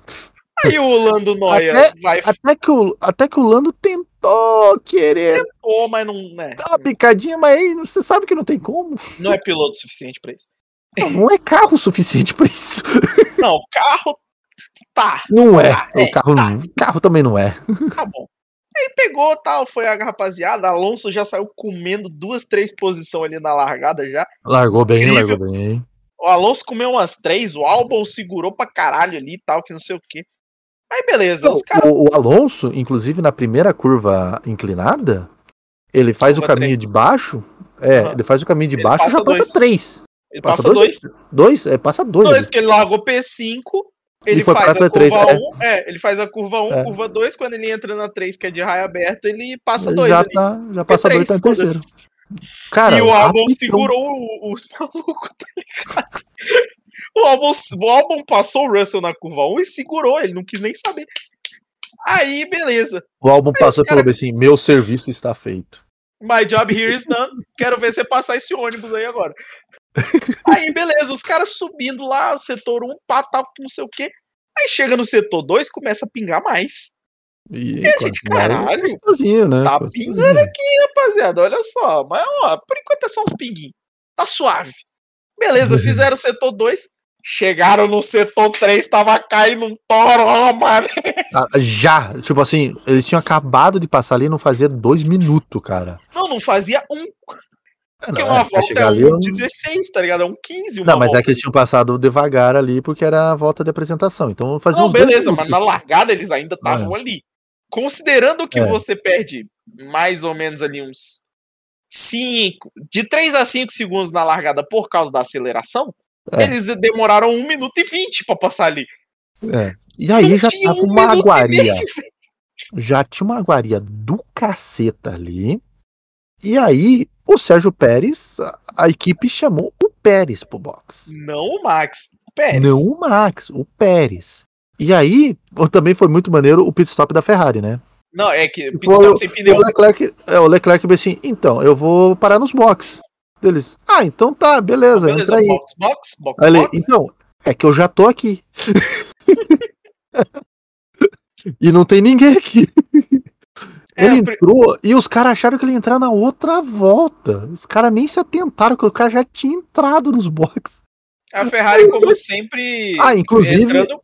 Aí o Lando Noia Até- vai, Até que, o, até que o Lando tentou querer pô, mas não, né, dar uma picadinha, mas aí você sabe que não tem como. não é piloto suficiente pra isso. Não, não é carro suficiente pra isso. (laughs) Não, carro tá, Não é. É, o carro, não- o carro também não é. tá bom. Aí pegou tal, foi a rapaziada. Alonso já saiu comendo duas, três posições ali na largada já. Largou bem, Incrível. largou bem. O Alonso comeu umas três, o Albon segurou pra caralho ali e tal, que não sei o que. Aí beleza, Não, os caras. o, o Alonso, inclusive na primeira curva inclinada, ele faz o Curva caminho três. de baixo. É, Aham. ele faz o caminho de Ele baixo e passa já passa dois. três. Ele passa passa dois? dois. Dois? É, passa dois. Dois, ali. porque ele largou P5, ele faz a P3, curva é. 1, é, ele faz a curva 1, É. curva 2, quando ele entra na 3, que é de raio aberto, ele passa Ele 2 já, tá, já passa P3, dois, tá em terceiro. Cara, e o Albon rapidão. segurou o- os (laughs) malucos, tá ligado? O Albon, o Albon passou o Russell na curva 1 e segurou, ele não quis nem saber. Aí, beleza. O álbum Aí passou e falou bem assim: meu serviço está feito. My job here is done. Quero ver você passar esse ônibus aí agora. Aí, beleza, os caras subindo lá, o setor 1, pá, tal, que não sei o quê. Aí chega no setor 2, começa a pingar mais. E, a gente, caralho, Gostosinho, né? tá Gostosinho. pingando aqui, rapaziada. Olha só. Mas, ó, por enquanto é só uns pinguinhos. Tá suave. Beleza, (laughs) fizeram o setor 2. Chegaram no setor 3, tava caindo um toró, mano. Ah, Já, tipo assim, eles tinham acabado de passar ali, não fazia dois minutos, cara. Não, não fazia um. Porque Não, uma é, volta é ali, um eu- 16, tá ligado? É um 15. Uma Não, mas é volta. que eles tinham passado devagar ali, porque era a volta de apresentação. Então fazia Não, beleza, mas na largada eles ainda estavam ali. Considerando que É. você perde mais ou menos ali uns 5, de 3 a 5 segundos na largada por causa da aceleração, É. eles demoraram 1 minuto e 20 pra passar ali. É. E aí Não já tinha tava um uma aguaria. Já tinha uma aguaria do caceta ali. E aí, o Sérgio Pérez, a, equipe chamou o Pérez pro box. Não o Max. o Pérez. Não o Max, o Pérez. E aí, também foi muito maneiro o pit stop da Ferrari, né? Não, é que pit stop o- sem pneu. O Leclerc, é, o Leclerc assim, então, eu vou parar nos box. Eles, ah, então tá, beleza, Beleza, entra aí. box, box, box, Aí ele, box. então, é que eu já tô aqui. (laughs) e não tem ninguém aqui. É, ele entrou e os caras acharam que ele ia entrar na outra volta. Os caras nem se atentaram que o cara já tinha entrado nos boxes. A Ferrari, como sempre. Ah, inclusive- entrando-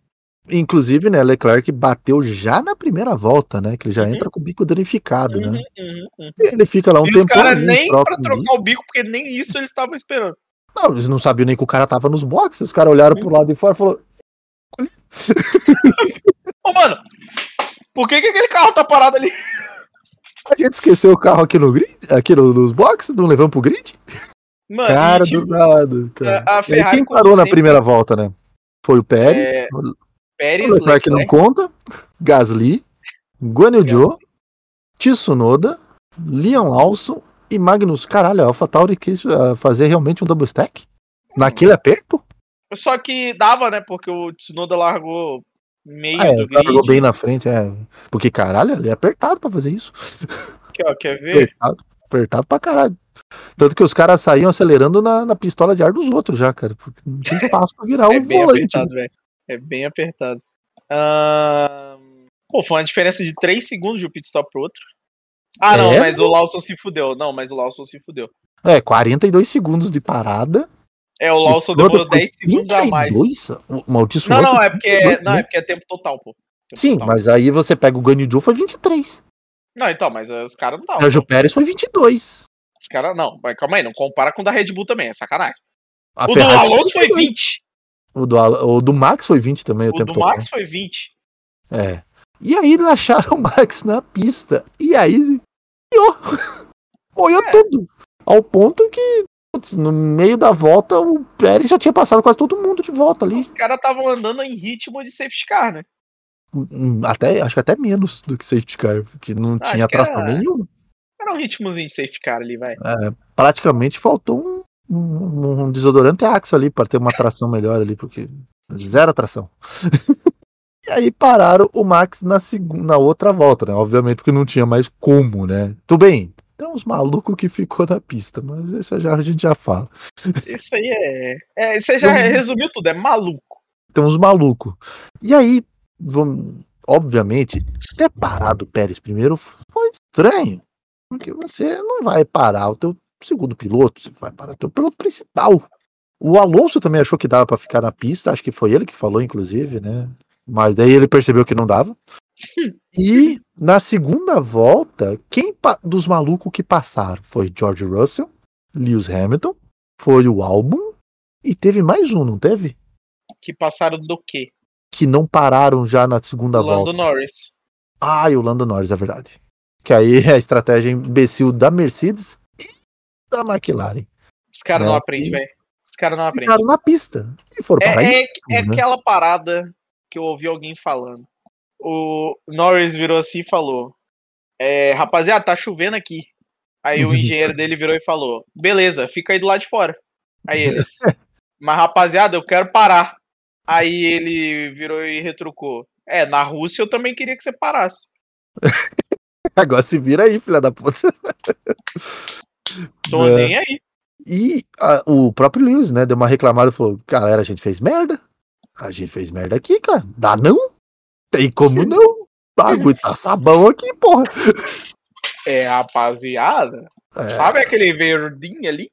Inclusive, né, Leclerc bateu já na primeira volta, né? Que ele já Uhum. entra com o bico danificado, Uhum, né? uhum, uhum. Ele fica lá um E tempo. os caras nem pra trocar o bico, porque nem isso eles estavam esperando. Não, eles não sabiam nem que o cara tava nos boxes. Os caras olharam pro lado de fora e falaram: Ô, mano, por que, que aquele carro tá parado ali? a gente esqueceu o carro aqui no grid, aqui no- nos boxes, não levamos pro grid? Mano, Cara tipo, do nada, cara. a- E Ferrari, quem parou na sempre- primeira volta, né? Foi o Pérez, É, Pérez, Leclerc não Leclerc, conta, Gasly, Guan Yu Zhou, Tsunoda, Liam Lawson e Magnus. Caralho, a AlphaTauri quis ah, fazer realmente um double stack? Naquele aperto? Só que dava, né? Porque o Tsunoda largou meio Ah, é, do grid. jogou bem na frente, é. Porque, caralho, ele é apertado pra fazer isso. (laughs) Aqui, ó, quer ver? Apertado, apertado pra caralho. Tanto que os caras saíam acelerando na, na pistola de ar dos outros já, cara. Porque não tinha espaço pra virar (laughs) É o volante. apertado, velho. É bem apertado. Ahn, Pô, foi uma diferença de 3 segundos de um pit stop pro outro. Ah, não, É? mas o Lawson se fudeu. Não, mas o Lawson se fudeu. É, 42 segundos de parada. É, o Lawson demorou foi 10 segundos a mais. 32? O Maldito Não, não, é porque é, 32, não, né? é porque é tempo total, pô. Tempo Sim, total. mas aí você pega o Ganyu Joe foi 23. Não, então, mas eh, os caras não dão. Sérgio Pérez foi 22. Os caras não. Mas calma aí, não compara com o da Red Bull também, é sacanagem. A o do Ferrari Alonso foi 22. 20. O do, o do Max foi 20 também o, O tempo do todo. Max foi 20. É. E aí eles acharam o Max na pista. E aí. Moiou. Moiou (laughs) É. tudo. Ao ponto que. putz, no meio da volta, o Pérez já tinha passado quase todo mundo de volta ali. Os caras estavam andando em ritmo de safety car, né? Hum, Até, acho que até menos do que safety car, porque não tinha tração era- nenhuma. Era um ritmozinho de safety car ali, vai. É, praticamente faltou um, um, um desodorante Axe ali para ter uma tração melhor ali, porque zero tração. (laughs) e aí pararam o Max na, segunda, na outra volta, né? Obviamente porque não tinha mais como, né? Tudo bem, tem uns malucos que ficou na pista, mas isso já, a gente já fala. (laughs) Isso aí é. é você já Uhum. resumiu tudo, é maluco. Tem uns malucos. E aí, vamos, obviamente, ter parado o Pérez primeiro foi estranho. Porque você não vai parar o teu segundo piloto, você vai parar o piloto principal. O Alonso também achou que dava pra ficar na pista, acho que foi ele que falou, inclusive, né? Mas daí ele percebeu que não dava. (laughs) E na segunda volta, quem dos malucos que passaram foi George Russell, Lewis Hamilton, foi o Albon e teve mais um, não teve? Que passaram do quê? Que não pararam já na segunda Lando volta. Norris. Ah, e o Lando Norris, é verdade. Que aí é a estratégia imbecil da Mercedes da McLaren. Os caras É, não aprendem, velho. Os caras não aprendem. Ficaram na pista. E foram parar em É, é, é né? aquela parada que eu ouvi alguém falando. O Norris virou assim e falou: é, Rapaziada, tá chovendo aqui. Aí o (laughs) engenheiro dele virou e falou: Beleza, fica aí do lado de fora. Aí eles: (laughs) Mas rapaziada, eu quero parar. Aí ele virou e retrucou: É, na Rússia eu também queria que você parasse. (laughs) Agora se vira aí, filha da puta. Tô É. nem aí. E a- o próprio Lewis, né, deu uma reclamada e falou: Galera, a gente fez merda. A gente fez merda aqui, cara. Dá não? Tem como não? Bagulho tá sabão aqui, porra. É, rapaziada. É, Sabe aquele verdinho ali?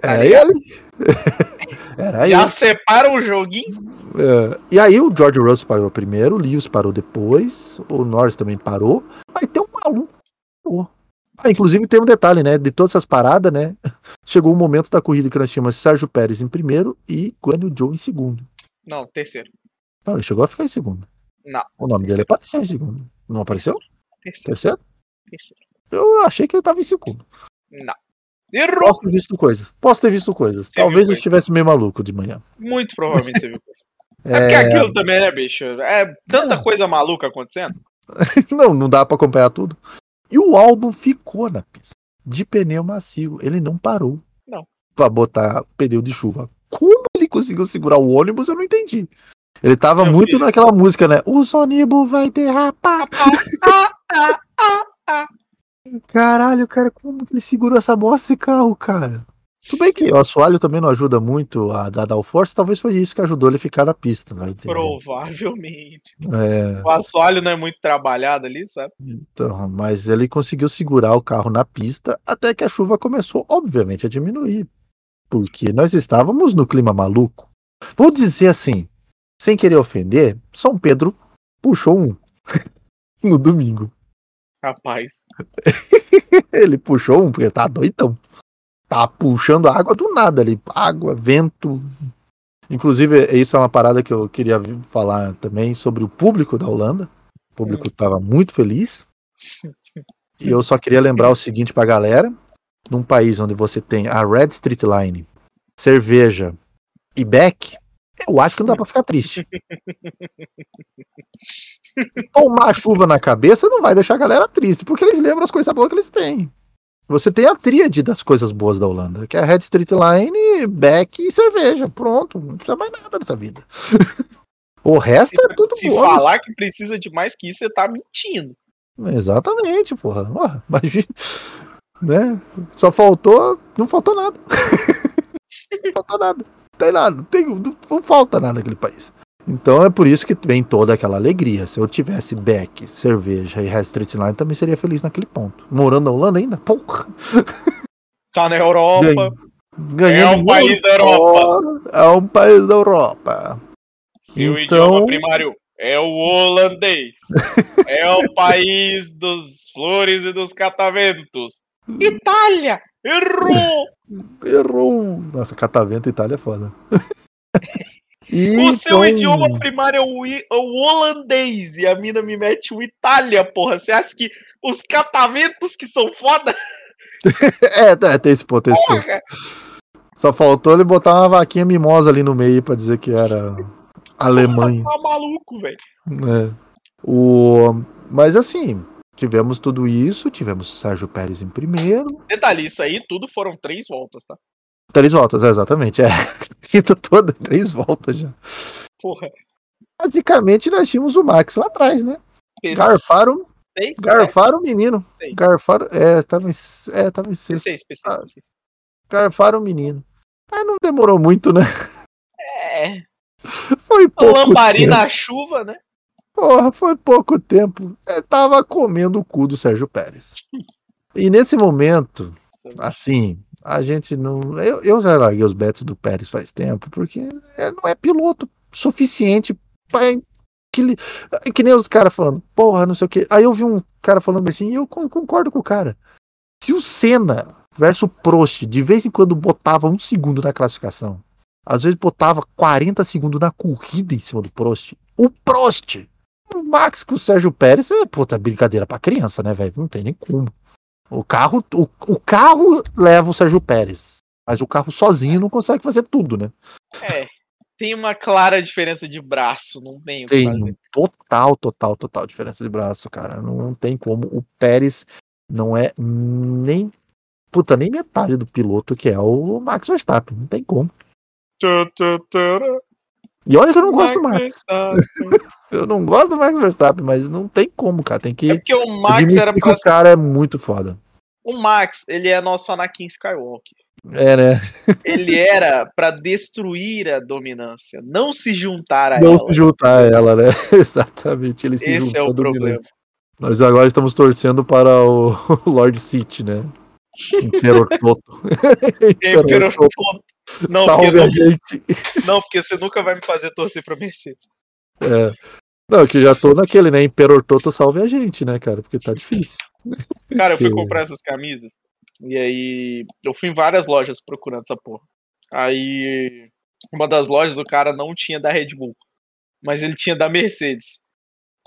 tá é ligado? ele. (laughs) Era Já ele. separa o joguinho. É, e aí o George Russell parou primeiro, o Lewis parou depois, o Norris também parou. Aí tem um maluco. Ah, inclusive tem um detalhe, né? De todas essas paradas, né? (laughs) Chegou o momento da corrida que nós tínhamos Sérgio Pérez em primeiro e Guan Yu Zhou em segundo. Não, terceiro. Não, ele chegou a ficar em segundo. Não. O nome dele Terceiro. apareceu em segundo. Não apareceu? Terceiro. Terceiro? Terceiro. Eu achei que ele tava em segundo. Não. Errou! Posso ter visto coisas. Posso ter visto coisas. Você Talvez eu estivesse meio maluco de manhã. Muito provavelmente você viu (laughs) coisa. É porque aquilo também, né, bicho? É tanta coisa maluca acontecendo. (laughs) Não, não dá pra acompanhar tudo. E o álbum ficou na pista. De pneu macio. Ele não parou. Não. Pra botar pneu de chuva. Como ele conseguiu segurar o ônibus, eu não entendi. Ele tava muito naquela música, né? O Sonibo vai derrapar. (laughs) Caralho, cara, como que ele segurou essa bosta de carro, cara? Tudo bem que o assoalho também não ajuda muito a dar downforce, talvez foi isso que ajudou ele a ficar na pista, vai entender. Provavelmente. É, O assoalho não é muito trabalhado ali, sabe? então, mas ele conseguiu segurar o carro na pista até que a chuva começou, obviamente, a diminuir. Porque nós estávamos no clima maluco. Vou dizer assim, sem querer ofender, São Pedro puxou um (laughs) no domingo. Rapaz. (laughs) Ele puxou um porque tá doidão. Tá puxando água do nada ali. Água, vento. Inclusive, isso é uma parada que eu queria falar também sobre o público da Holanda. O público tava muito feliz. (laughs) E eu só queria lembrar o seguinte pra galera: num país onde você tem a Red Street Line, cerveja e Beck, eu acho que não dá pra ficar triste. (laughs) Tomar chuva na cabeça não vai deixar a galera triste, porque eles lembram as coisas boas que eles têm. Você tem a tríade das coisas boas da Holanda, que é a Red Street Line, Beck e cerveja. Pronto, não precisa mais nada nessa vida. (laughs) o resto Se, é tudo se bônus. falar que precisa de mais que isso, você tá mentindo. Exatamente, porra. Ó, (laughs) imagina. Né? Só faltou. Não faltou nada. (laughs) não faltou nada. Não tem nada. Não, tem, não, não falta nada naquele país. Então é por isso que vem toda aquela alegria. Se eu tivesse Beck, cerveja e Red Street Line, também seria feliz naquele ponto. Morando na Holanda ainda? Porra. Tá na Europa. Ganhei É um muito. país da Europa. É um país da Europa. Seu Então- idioma primário é o holandês. (laughs) é o país dos flores e dos cataventos. Itália! Errou! Errou. Nossa, catavento Itália é foda. (laughs) O seu idioma primário é o, i- é o holandês e a mina me mete o Itália, porra. Você acha que os cataventos que são foda? (laughs) É, é, tem esse ponto, tem esse ponto. Só faltou ele botar uma vaquinha mimosa ali no meio pra dizer que era Alemanha. Tá maluco, velho. né? O... Mas assim, tivemos tudo isso, tivemos Sérgio Pérez em primeiro. Detalhe, isso aí tudo foram três voltas, tá? Três voltas, é, exatamente. É. (laughs) Corrida toda, três voltas já. Porra. Basicamente, nós tínhamos o Max lá atrás, né? P6, Garfaram, P6, garfaram o menino. P6, Garfaram. É, tava em, é, tava em sexto. P6, P6, P6. Garfaram o menino. Mas não demorou muito, né? É. Foi pouco. Lambari tempo. na chuva, né? Porra, foi pouco tempo. Eu tava comendo o cu do Sérgio Pérez. E nesse momento, assim, a gente não. Eu, eu já larguei os bets do Pérez faz tempo, porque ele não é piloto suficiente para. Que, que nem os caras falando, porra, não sei o que. Aí eu vi um cara falando assim, e eu con- concordo com o cara. Se o Senna versus o Prost de vez em quando botava um segundo na classificação, às vezes botava 40 segundos na corrida em cima do Prost, o Prost, o Max com o Sérgio Pérez é puta brincadeira pra criança, né, velho? Não tem nem como. O carro, o, o carro leva o Sérgio Pérez, mas o carro sozinho não consegue fazer tudo, né? É. Tem uma clara diferença de braço, não tem Tem fazer. total, total, total diferença de braço, cara. Não tem como. O Pérez não é nem puta nem metade do piloto que é o Max Verstappen. Não tem como. E olha que eu não gosto do Max. Eu não gosto do Max Verstappen, mas não tem como, cara. Tem É que porque o Max era pra o cara é muito foda. O Max, ele é nosso Anakin Skywalker. É, né? Ele era pra destruir a dominância, não se juntar a Não ela. se juntar a ela, né? (laughs) Exatamente. Ele se Esse é o problema. Nós agora estamos torcendo para o (laughs) Lord City, né? Imperor Toto. Emperor (laughs) Toto. Não, Salve a não- gente. Não, porque você nunca vai me fazer torcer pra Mercedes. É. Não, que já tô naquele, né? Imperor Toto salve a gente, né, cara? Porque tá difícil. (laughs) Cara, eu fui comprar essas camisas. E aí. Eu fui em várias lojas procurando essa porra. Aí. Uma das lojas o cara não tinha da Red Bull. Mas ele tinha da Mercedes.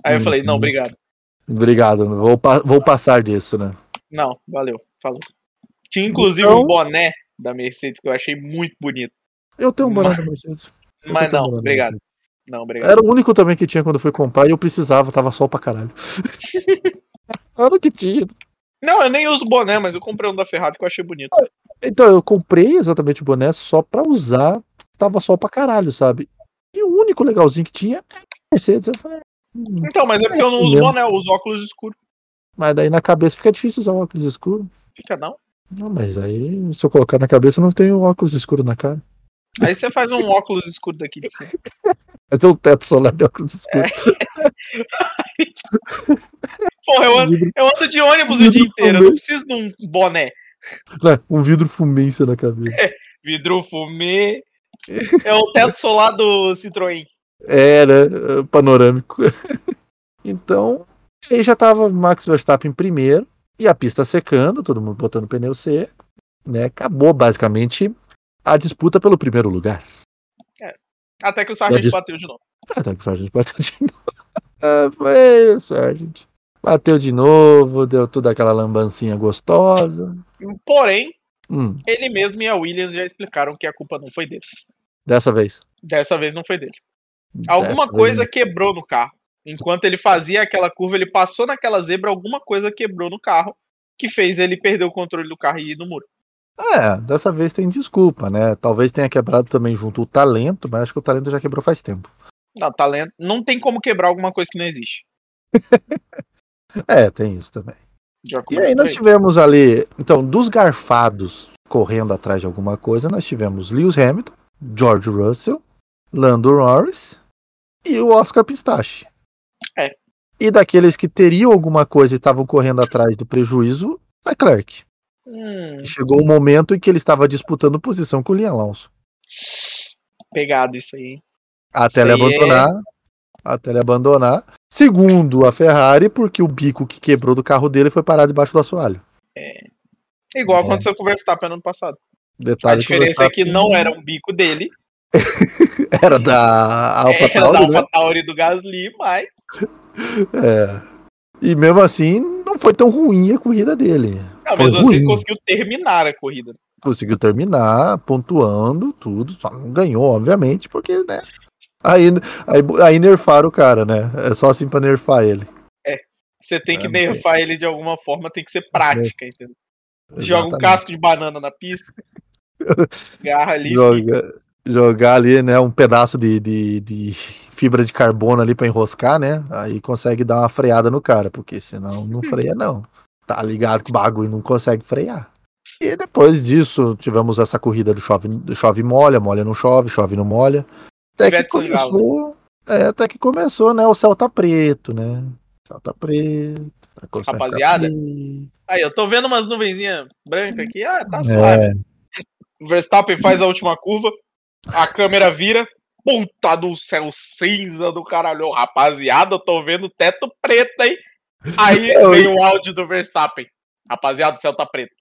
Aí eu falei, não, Uhum. obrigado. Obrigado. Vou, pa- vou passar disso, né? Não, valeu. Falou. Tinha inclusive Então- um boné da Mercedes que eu achei muito bonito. Eu tenho um boné da Mercedes. Eu Mas um não, obrigado. Não, obrigado. Era o único também que tinha quando eu fui comprar e eu precisava, tava sol pra caralho. (laughs) Era o que tinha. Não, eu nem uso boné, mas eu comprei um da Ferrari que eu achei bonito. Então, eu comprei exatamente o boné só pra usar, tava sol pra caralho, sabe? E o único legalzinho que tinha é a Mercedes. Eu falei, hum, Então, mas é porque eu não uso boné, eu uso óculos escuros. mas daí na cabeça fica difícil usar óculos escuros. Fica não. Não, mas aí, se eu colocar na cabeça, eu não tenho óculos escuros na cara. Aí você faz um óculos escuro daqui de cima. (laughs) Mas é um teto solar de óculos escuros. (laughs) Porra, eu ando, eu ando de ônibus o dia inteiro, eu não preciso de um boné. É, um vidro fumência na cabeça. (laughs) Vidro fumê. É o teto solar do Citroën. É, né? é, Panorâmico. (laughs) então, aí já tava Max Verstappen em primeiro. E a pista secando, todo mundo botando pneu seco. Né? Acabou basicamente a disputa pelo primeiro lugar. Até que o sargento dis- bateu de novo. Tá que o Sargent bateu de novo. Ah, foi o Sargent. Bateu de novo, deu toda aquela lambancinha gostosa. Porém, Hum, ele mesmo e a Williams já explicaram que a culpa não foi dele. dessa vez. Dessa vez não foi dele. Alguma Dessa coisa vez. quebrou no carro. Enquanto ele fazia aquela curva, ele passou naquela zebra, alguma coisa quebrou no carro que fez ele perder o controle do carro e ir no muro. É, dessa vez tem desculpa, né? Talvez tenha quebrado também junto o talento, mas acho que o talento já quebrou faz tempo. Não, talento. Não tem como quebrar alguma coisa que não existe. (laughs) É, tem isso também. Já E aí nós tivemos ali, então, dos garfados correndo atrás de alguma coisa, nós tivemos Lewis Hamilton, George Russell, Lando Norris e o Oscar Pistache. É. E daqueles que teriam alguma coisa e estavam correndo atrás do prejuízo, Leclerc. Hum, Chegou o momento em que ele estava disputando posição com o Liam Alonso. pegado isso aí. Até Isso ele é- abandonar. Até ele abandonar. Segundo a Ferrari, porque o bico que quebrou do carro dele foi parar debaixo do assoalho. Igual É. aconteceu com o Verstappen no ano passado. A Detalhe o diferença é que não era um bico dele, (laughs) Era da era da AlphaTauri, né? AlphaTauri do Gasly, mas (laughs) É. E mesmo assim, não foi tão ruim a corrida dele. Foi mas você ruim. conseguiu terminar a corrida. Conseguiu terminar, pontuando, tudo. Só não ganhou, obviamente, porque, né? Aí, aí, aí nerfaram o cara, né? É só assim pra nerfar ele. Você tem que É, não nerfar ele de alguma forma, tem que ser prática, entendeu? Joga um Exatamente. casco de banana na pista, (laughs) garra ali. Joga, jogar ali, né, um pedaço de, de, de fibra de carbono ali pra enroscar, né? Aí consegue dar uma freada no cara, porque senão não (laughs) freia, não. Tá ligado que o bagulho não consegue frear. E depois disso, tivemos essa corrida do chove, do chove molha, molha não chove, chove não molha. Até que começou. É, até que começou, né? O céu tá preto, né? O céu tá preto. ficar Rapaziada. Aí, eu tô vendo umas nuvenzinhas brancas aqui, ah, tá É. suave. O Verstappen faz a última curva, a câmera vira, puta do céu cinza do caralho. Rapaziada, eu tô vendo teto preto, hein? Aí Eu- vem o áudio do Verstappen. Rapaziada, o céu tá preto.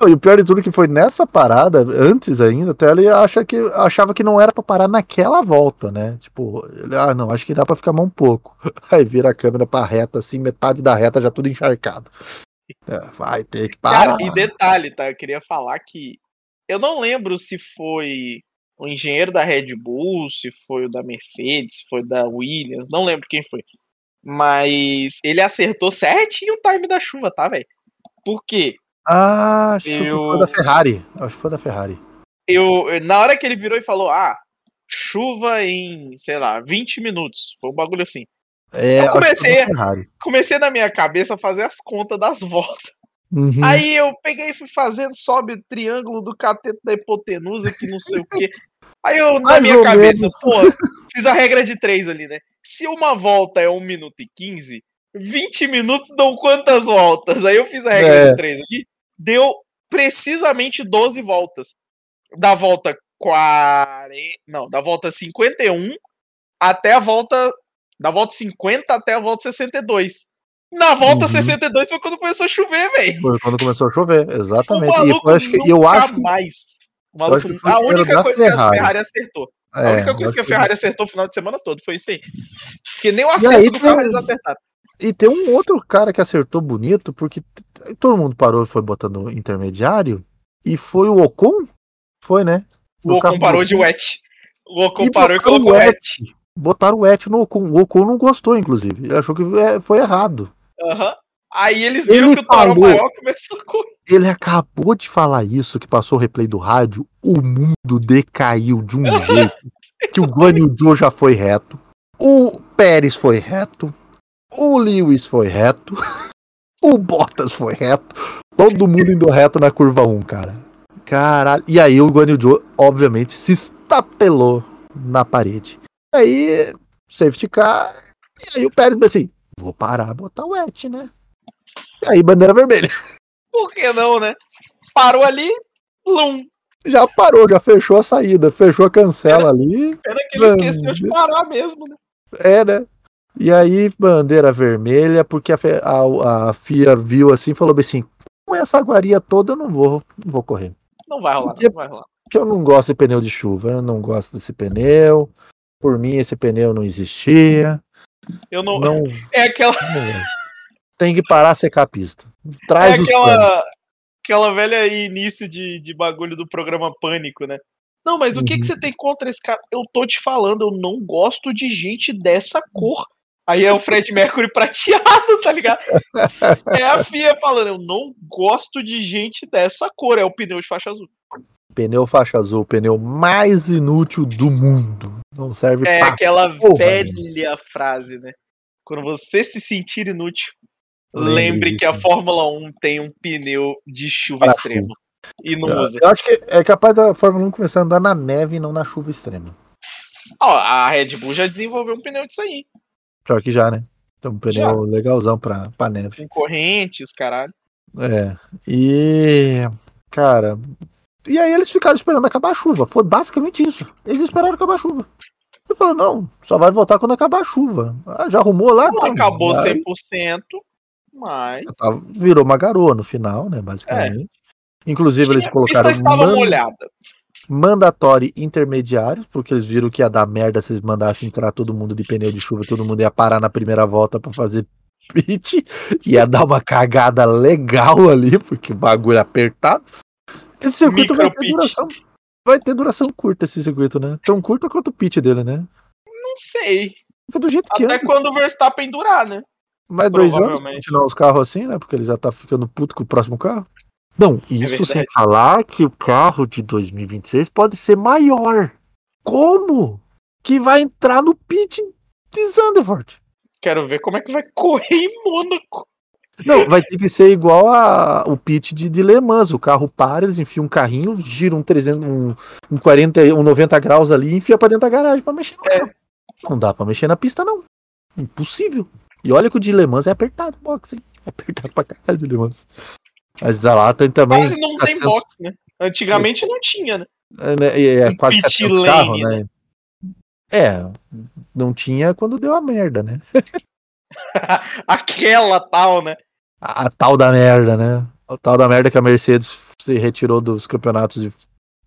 Não, e o pior de tudo é que foi nessa parada, antes ainda, até ele acha que, achava que não era pra parar naquela volta, né? Tipo, ele, ah, não, acho que dá pra ficar mais um pouco. (laughs) Aí vira a câmera pra reta, assim, metade da reta já tudo encharcado. É, vai ter que parar. Cara, e detalhe, tá? Eu queria falar que eu não lembro se foi o engenheiro da Red Bull, se foi o da Mercedes, se foi da Williams, não lembro quem foi. Mas ele acertou certinho o time da chuva, tá, velho? Por quê? Ah, acho que Eu- foi da Ferrari. Acho que foi da Ferrari. Eu, na hora que ele virou e falou, ah, chuva em, sei lá, 20 minutos. Foi um bagulho assim. É, Eu que comecei. Comecei na minha cabeça a fazer as contas das (laughs) voltas. Uhum. Aí eu peguei e fui fazendo, sobe o triângulo do cateto da hipotenusa, que não sei o quê. Aí eu, na Mais minha cabeça, menos. pô, fiz a regra de três ali, né? Se uma volta é 1 minuto e 15, 20 minutos dão quantas voltas? Aí eu fiz a regra É. de três ali, deu precisamente 12 voltas. Da volta 40. Não, da volta 51 até a volta. Da volta 50 até a volta 62. Na volta Uhum. 62 foi quando começou a chover, velho. Foi quando começou a chover, exatamente. E foi, acho que, eu acho que. mais. O eu maluco, acho que a única coisa que a Ferrari. Ferrari acertou. A é, única coisa que a acho que- Ferrari acertou o final de semana todo foi isso aí. Porque nem o aí acerto do carro eles acertaram. E tem um outro cara que acertou bonito, porque todo mundo parou e foi botando intermediário. E foi o Ocon? Foi, né? O carro Ocon parou de wet. O Ocon E parou e colocou o wet. Botaram o Et no Ocon. O Ocon não gostou, inclusive. Ele achou que é, foi errado. Aham. Aí eles viram Ele que o Toró falou. maior começou a correr. Ele acabou de falar isso, que passou o replay do rádio. O mundo decaiu de um jeito (laughs) que o Guan Yu Zhou já foi reto. O Pérez foi reto. O Lewis foi reto. (laughs) O Bottas foi reto. Todo mundo indo reto na curva 1, cara. Caralho. E aí o Guan Yu Zhou, obviamente, se estapelou na parede. Aí, safety car. E aí o Pérez assim, vou parar, botar o wet, né? E aí, bandeira vermelha. (laughs) Por que não, né? Parou ali, lum. Já parou, já fechou a saída, fechou a cancela ali. Pena que ele Mano. esqueceu de parar mesmo, né? É, né? E aí, bandeira vermelha, porque a, a, a FIA viu assim e falou assim: com essa aguaria toda eu não vou, não vou correr. Não vai rolar, Porque- não vai rolar. Porque eu não gosto de pneu de chuva, eu não gosto desse pneu. Por mim, esse pneu não existia. Eu não. Não, É aquela, não- (laughs) tem que parar a secar a pista. é Traz panos. aquela, aquela velha início de, de bagulho do programa Pânico, né? Não, mas o que, Uhum. que você tem contra esse cara? Eu tô te falando, eu não gosto de gente dessa cor. Aí é o Fred Mercury prateado, tá ligado? É a FIA falando, eu não gosto de gente dessa cor. É o pneu de faixa azul. Pneu faixa azul, o pneu mais inútil do mundo. Não serve É pra aquela porra velha frase, né? Quando você se sentir inútil, Lembre que a. Fórmula 1 tem um pneu de chuva extrema. E não Eu- usa. Eu acho que é capaz da Fórmula 1 começar a andar na neve e não na chuva extrema. Ó, a Red Bull já desenvolveu um pneu disso aí. Pior que já, né? Então um pneu Já. legalzão pra, pra neve. Com correntes, caralho. É. E. Cara. E aí eles ficaram esperando acabar a chuva. Foi basicamente isso. Eles esperaram acabar a chuva. Eu falei, não, só vai voltar quando acabar a chuva. Ah, já arrumou lá? Não Então, acabou vai. 100%, mas. Tá, Virou uma garoa no final, né? Basicamente. Inclusive, eles Tinha- a colocaram estava molhada. mandatório intermediários, porque eles viram que ia dar merda se eles mandassem entrar todo mundo de pneu de chuva, todo mundo ia parar na primeira volta pra fazer (laughs) pit, ia dar uma cagada legal ali, porque o bagulho é apertado. Esse circuito vai ter duração. Vai ter duração curta esse circuito, né? Tão curta quanto o pit dele, né? Não sei. Fica do jeito que Até é. quando o Verstappen durar, né? Mais dois anos continuar os carros assim, né? Porque ele já tá ficando puto com o próximo carro. Não, isso sem verdade. falar que o carro de 2026 pode ser maior. Como? Que vai entrar no pit de Zandvoort. Quero ver como é que vai correr em Mônaco. Não, vai ter que ser igual a, o pit de, de Le Mans. O carro para, eles enfiam um carrinho, giram um, 300, um, um 40, um 90 graus ali e enfia pra dentro da garagem pra mexer no É. carro. Não dá pra mexer na pista, não. Impossível. E olha que o de Le Mans é apertado, box, hein? É apertado pra caralho de Le Mans. Mas lá tem também. Quase não tem 400 box, né? Antigamente não tinha, né? É, né, é Um quase pit 700 lane, carros, né? É, não tinha quando deu a merda, né? (laughs) Aquela tal, né? A, a tal da merda, né? A tal da merda que a Mercedes se retirou dos campeonatos de,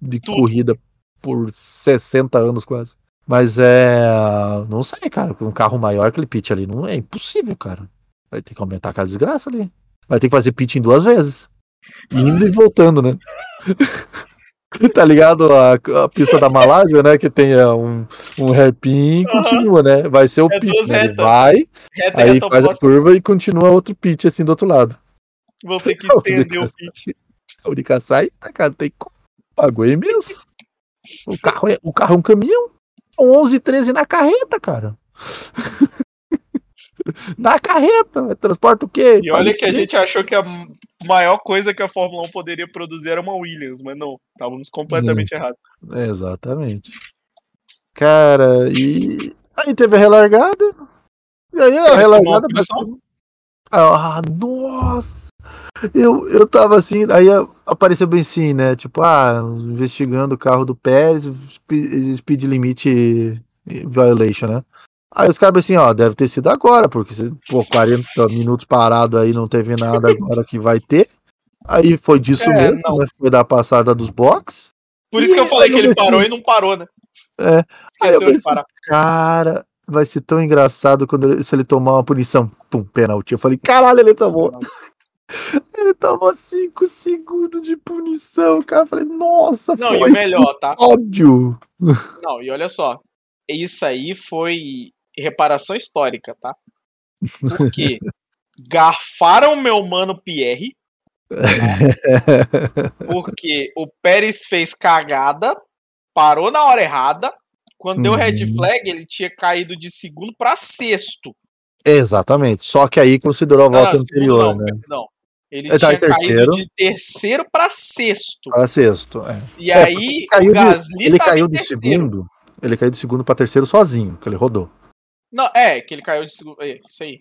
de corrida por 60 anos quase. Mas é. Não sei, cara. Com um carro maior, aquele pit ali não é impossível, cara. Vai ter que aumentar aquela desgraça ali. Vai ter que fazer pit em duas vezes. Indo e voltando, né? (laughs) tá ligado a, a pista da Malásia, né? Que tem é, um, um hairpin e continua, né? Vai ser o É pit. Né? Ele vai, Reta, aí reta faz a oposta. curva e continua outro pit assim do outro lado. Vou ter que (laughs) A estender o pit. A única saída, cara, tem. Pagou mesmo. O carro é, o carro é um caminhão. São 11, 13 na carreta, cara. (laughs) na carreta, transporta o quê? E olha que a gente achou que a maior coisa que a Fórmula 1 poderia produzir era uma Williams, mas não, estávamos completamente errados. É, Exatamente. Cara, e. Aí teve a relargada. E aí a relargada. punição? Ah, nossa! Eu, eu tava assim, aí apareceu bem assim, né? Tipo, ah, investigando o carro do Pérez, spe- speed limit violation, né? Aí os caras assim, ó, deve ter sido agora, porque pô, 40 minutos parado aí não teve nada agora que vai ter. Aí foi disso É, mesmo, não. né? Foi da passada dos box. Por isso que eu falei que ele pensei- parou e não parou, né? É. Esqueceu de pensei, parar. Cara, vai ser tão engraçado quando ele- se ele tomar uma punição. Pum, pênalti. Eu falei, caralho, ele tomou. Ele tomou 5 segundos de punição, cara. Eu falei, nossa, Não, e foi o melhor, tá? ódio. Não, e olha só. Isso aí foi reparação histórica, tá? Por quê? (laughs) garfaram meu mano Pierre. (laughs) Porque o Pérez fez cagada, parou na hora errada. Quando deu red Uhum. flag, ele tinha caído de segundo pra sexto. Exatamente. Só que aí considerou a volta Ah, segundo anterior, não, né? Não. Ele Ele tá tinha terceiro. caído de terceiro pra sexto. Para sexto. é. E É, aí Caiu o de- Gasly ele tava caiu de terceiro. segundo. Ele caiu de segundo para terceiro sozinho, que ele rodou. Não, é, que ele caiu de segundo. É, isso aí.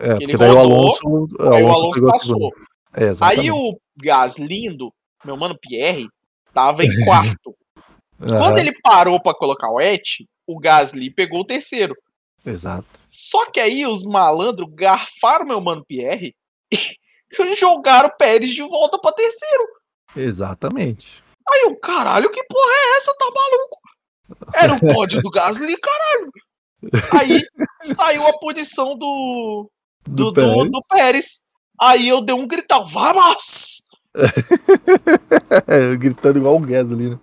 É, Ele porque daí o rodou, Alonso, o Aí o Alonso Alonso passou. É. Aí o Gaslindo, meu mano Pierre, tava em quarto. (laughs) Quando ele parou pra colocar o Et, o Gasly pegou o terceiro. Exato. Só que aí os malandros garfaram meu mano Pierre e jogaram o Pérez de volta pra terceiro. Exatamente. Aí o caralho, que porra é essa? Tá maluco? Era o pódio do Gasly, caralho. Aí saiu a punição do, do, do, Pérez. do Pérez. Aí eu dei um gritão, vamos! É, (laughs) gritando igual o Gasly, né?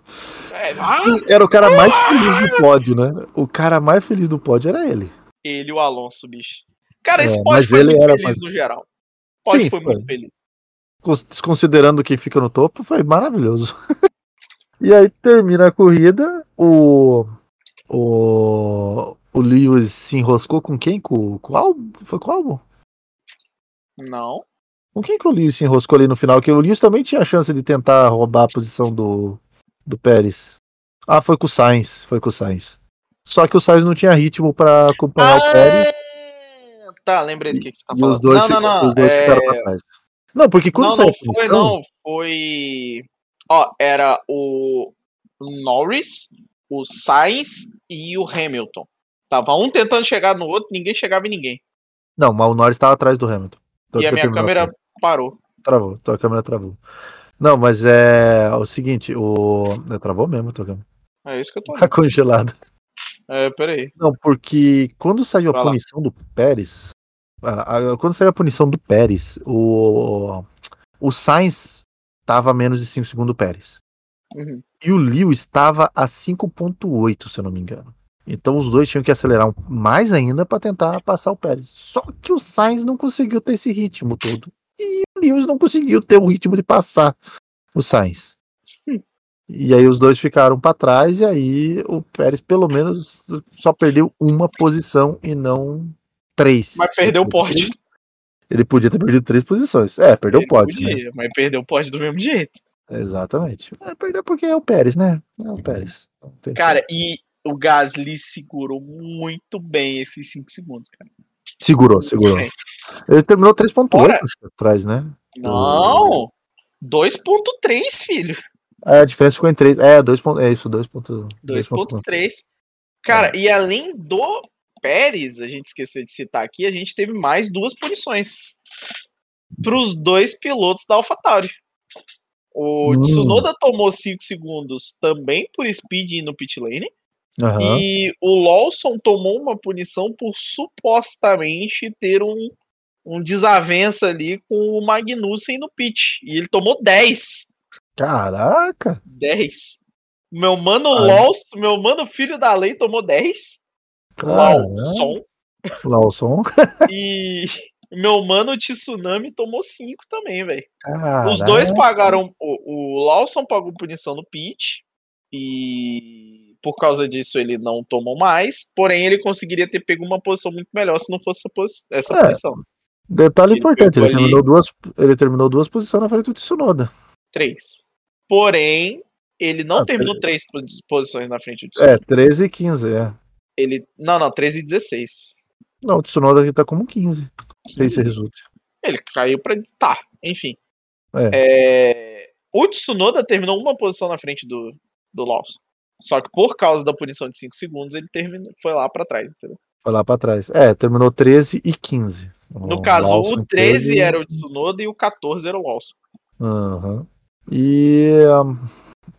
É! Era o cara mais feliz do pódio, né? O cara mais feliz do pódio era ele. Ele e o Alonso, bicho. Cara, É, esse mas pódio foi ele muito era feliz mais- no geral. Pode Sim, foi, foi. muito feliz. Cons- Desconsiderando quem fica no topo, foi maravilhoso. (laughs) e aí termina a corrida, o. O. O Lewis se enroscou com quem? Com, com o Albon? Foi com o Albon? Não. Com quem que o Lewis se enroscou ali no final? Que o Lewis também tinha a chance de tentar roubar a posição do, do Pérez. Ah, foi com o Sainz. Foi com o Sainz. Só que o Sainz não tinha ritmo pra acompanhar o Pérez. Tá, lembrei do que, que você tá falando. os dois, não, não, não. os dois é... ficaram pra trás. Não, porque quando Não, saiu não foi, punição, não. Foi. Ó, era o Norris, o Sainz e o Hamilton. Tava um tentando chegar no outro, ninguém chegava em ninguém. Não, mas o Norris estava atrás do Hamilton. Tanto e a minha câmera parou. Travou, tua câmera travou. Não, mas é o seguinte, o. é, Travou mesmo, tua câmera. É isso que eu tô Tá (laughs) vendo. É, peraí. Não, porque quando saiu a Vai lá. punição do Pérez. a- a- quando saiu a punição do Pérez, o. O Sainz tava a menos de 5 segundos do Pérez. Uhum. E o Lewis estava a 5.8, se eu não me engano. Então os dois tinham que acelerar mais ainda para tentar passar o Pérez. Só que o Sainz não conseguiu ter esse ritmo todo. E o Lewis não conseguiu ter o ritmo de passar o Sainz. E aí os dois ficaram para trás e aí o Pérez pelo menos só perdeu uma posição e não três. Mas perdeu o pódio. Ele podia ter perdido três posições. É, perdeu Ele o pódio, né? podia, Mas perdeu o pódio do mesmo jeito. Exatamente. É, perdeu porque é o Pérez, né? É o Pérez. Cara, e o Gasly segurou muito bem esses 5 segundos, cara. Segurou, segurou. Ele terminou 3.8 Ora. acho que, atrás, né? Não! 2.3, filho. É, a diferença ficou em 3. É, 2. ponto- É isso, 2.1. 2.3. Cara, e além do Pérez, a gente esqueceu de citar aqui, a gente teve mais duas punições para os dois pilotos da AlphaTauri. O Hum. Tsunoda tomou 5 segundos também por speed no pit lane. Aham. E o Lawson tomou uma punição por supostamente ter um, um desavença ali com o Magnussen no pit. E ele tomou 10. Caraca! 10. Meu mano Ai. Lawson, meu mano filho da lei tomou 10. Caraca. Lawson. Lawson. (laughs) E meu mano Tsunami tomou 5 também, velho. Os dois pagaram. O, o Lawson pagou punição no pit. E por causa disso ele não tomou mais. Porém, ele conseguiria ter pego uma posição muito melhor se não fosse essa, posi- essa É. posição. Detalhe Ele importante, ele ali- terminou, duas, ele terminou duas posições na frente do Tsunoda. 3. Porém, ele não Ah, terminou três pos- posições na frente do Tsunoda. É, 13 e 15, é. Ele, não, não, 13 e 16. Não, o Tsunoda aqui tá como 15. Se isso 15. resulte. Ele caiu pra. Tá, enfim. É. É, O Tsunoda terminou uma posição na frente do, do Lawson. Só que por causa da punição de 5 segundos, ele terminou, foi lá pra trás, entendeu? Foi lá pra trás. É, terminou 13 e 15. No O caso, Lawson o 13 teve- era o Tsunoda e o 14 era o Lawson. Aham. E um,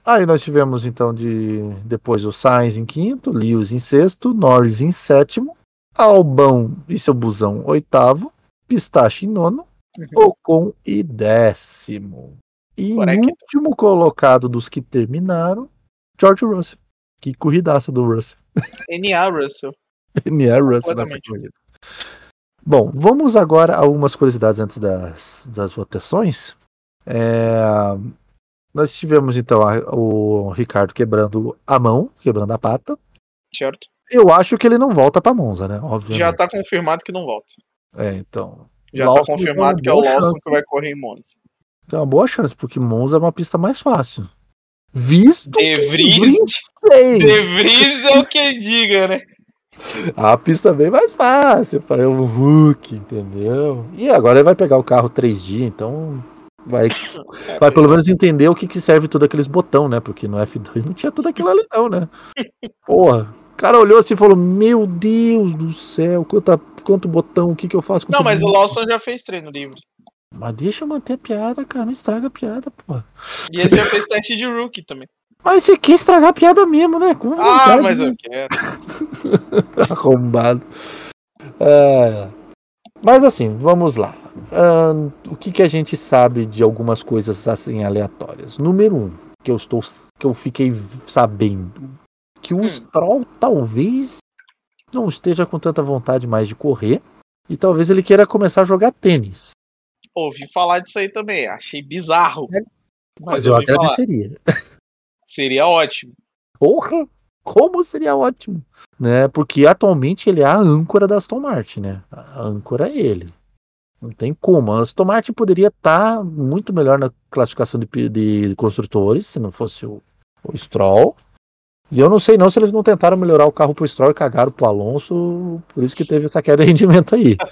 aí nós tivemos então de depois o Sainz em quinto, Lewis em sexto, Norris em sétimo, Albão e seu busão oitavo, Pistache em nono, Uhum. Ocon e décimo. E Por o último colocado dos que terminaram, George Russell. Que corridaça do Russell. (laughs) NA Russell. NA Russell nessa corrida. Bom, vamos agora a algumas curiosidades antes das, das votações. É, nós tivemos então a- o Ricardo quebrando a mão, quebrando a pata. Certo? Eu acho que ele não volta pra Monza, né? Obviamente. Já tá confirmado que não volta. É, então. Já Lawson tá confirmado que é o Lawson chance. que vai correr em Monza. Tem uma boa chance, porque Monza é uma pista mais fácil. Visto De Vries, Vries De Vries é o que diga, né? A pista é bem mais fácil para o Hulk, entendeu? E agora ele vai pegar o carro 3D, então vai, vai pelo menos entender o que, que serve tudo aqueles botão, né? Porque no F2 não tinha tudo aquilo ali, não, né? (laughs) Porra. O cara olhou assim e falou: Meu Deus do céu, quanta, quanto botão, o que, que eu faço com Não, mas o isso?" Lawson já fez treino livre. Mas deixa eu manter a piada, cara. Não estraga a piada, porra. E ele já fez teste de rookie também. Mas você quer estragar a piada mesmo, né? Com Ah, vontade, mas né? eu quero. (laughs) Arrombado. É, Mas assim, vamos lá. Ahn, o que, que a gente sabe de algumas coisas assim aleatórias? Número um, que eu estou, que eu fiquei sabendo, que o Hum. Stroll talvez não esteja com tanta vontade mais de correr e talvez ele queira começar a jogar tênis. Ouvi falar disso aí também. Achei bizarro. É, Mas, eu eu ouvi falar. agradeceria. (laughs) Seria ótimo. Porra! Como seria ótimo, né? Porque atualmente ele é a âncora da Aston Martin, né? A âncora é ele. Não tem como. A Aston Martin poderia estar muito melhor na classificação de, de construtores se não fosse o, o Stroll. E eu não sei não se eles não tentaram melhorar o carro pro Stroll e cagaram pro Alonso, por isso que teve essa queda de rendimento aí. (laughs)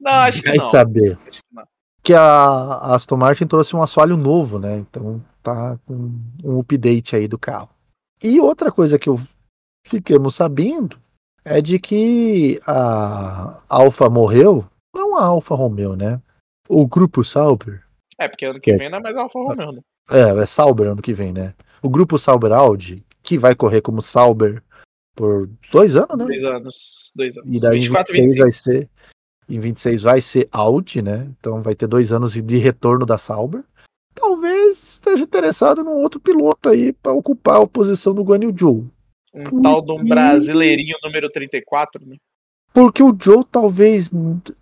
Não, acho que não. saber. Acho que não. Que a, a Aston Martin trouxe um assoalho novo, né? Então tá com um update aí do carro. E outra coisa que eu fiquemos sabendo é de que a Alfa morreu, não a Alfa Romeo, né? O grupo Sauber, É, porque ano que É. vem não é mais Alfa Romeo, né? é, é Sauber ano que vem, né? O grupo Sauber Audi, que vai correr como Sauber por dois anos, né? Dois anos. Dois anos. E daí 24 em 26 25. vai ser. Em 26 vai ser Audi, né? Então vai ter dois anos de retorno da Sauber. Talvez esteja interessado num outro piloto aí para ocupar a posição do Guan Yu Zhou. Um tal de um brasileirinho número 34, né? Porque o Joe talvez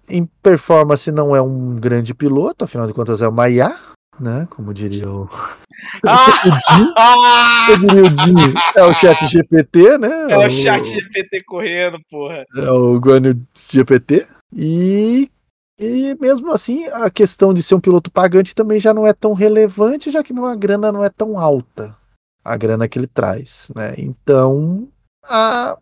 em performance não é um grande piloto, afinal de contas é uma IA, né? Como diria o, (laughs) (laughs) Ah! o diria o é o chat GPT, né? É o chat GPT correndo, porra. é o Guanyu GPT. E, e mesmo assim, a questão de ser um piloto pagante também já não é tão relevante, já que não, a grana não é tão alta. A grana que ele traz, né? Então, a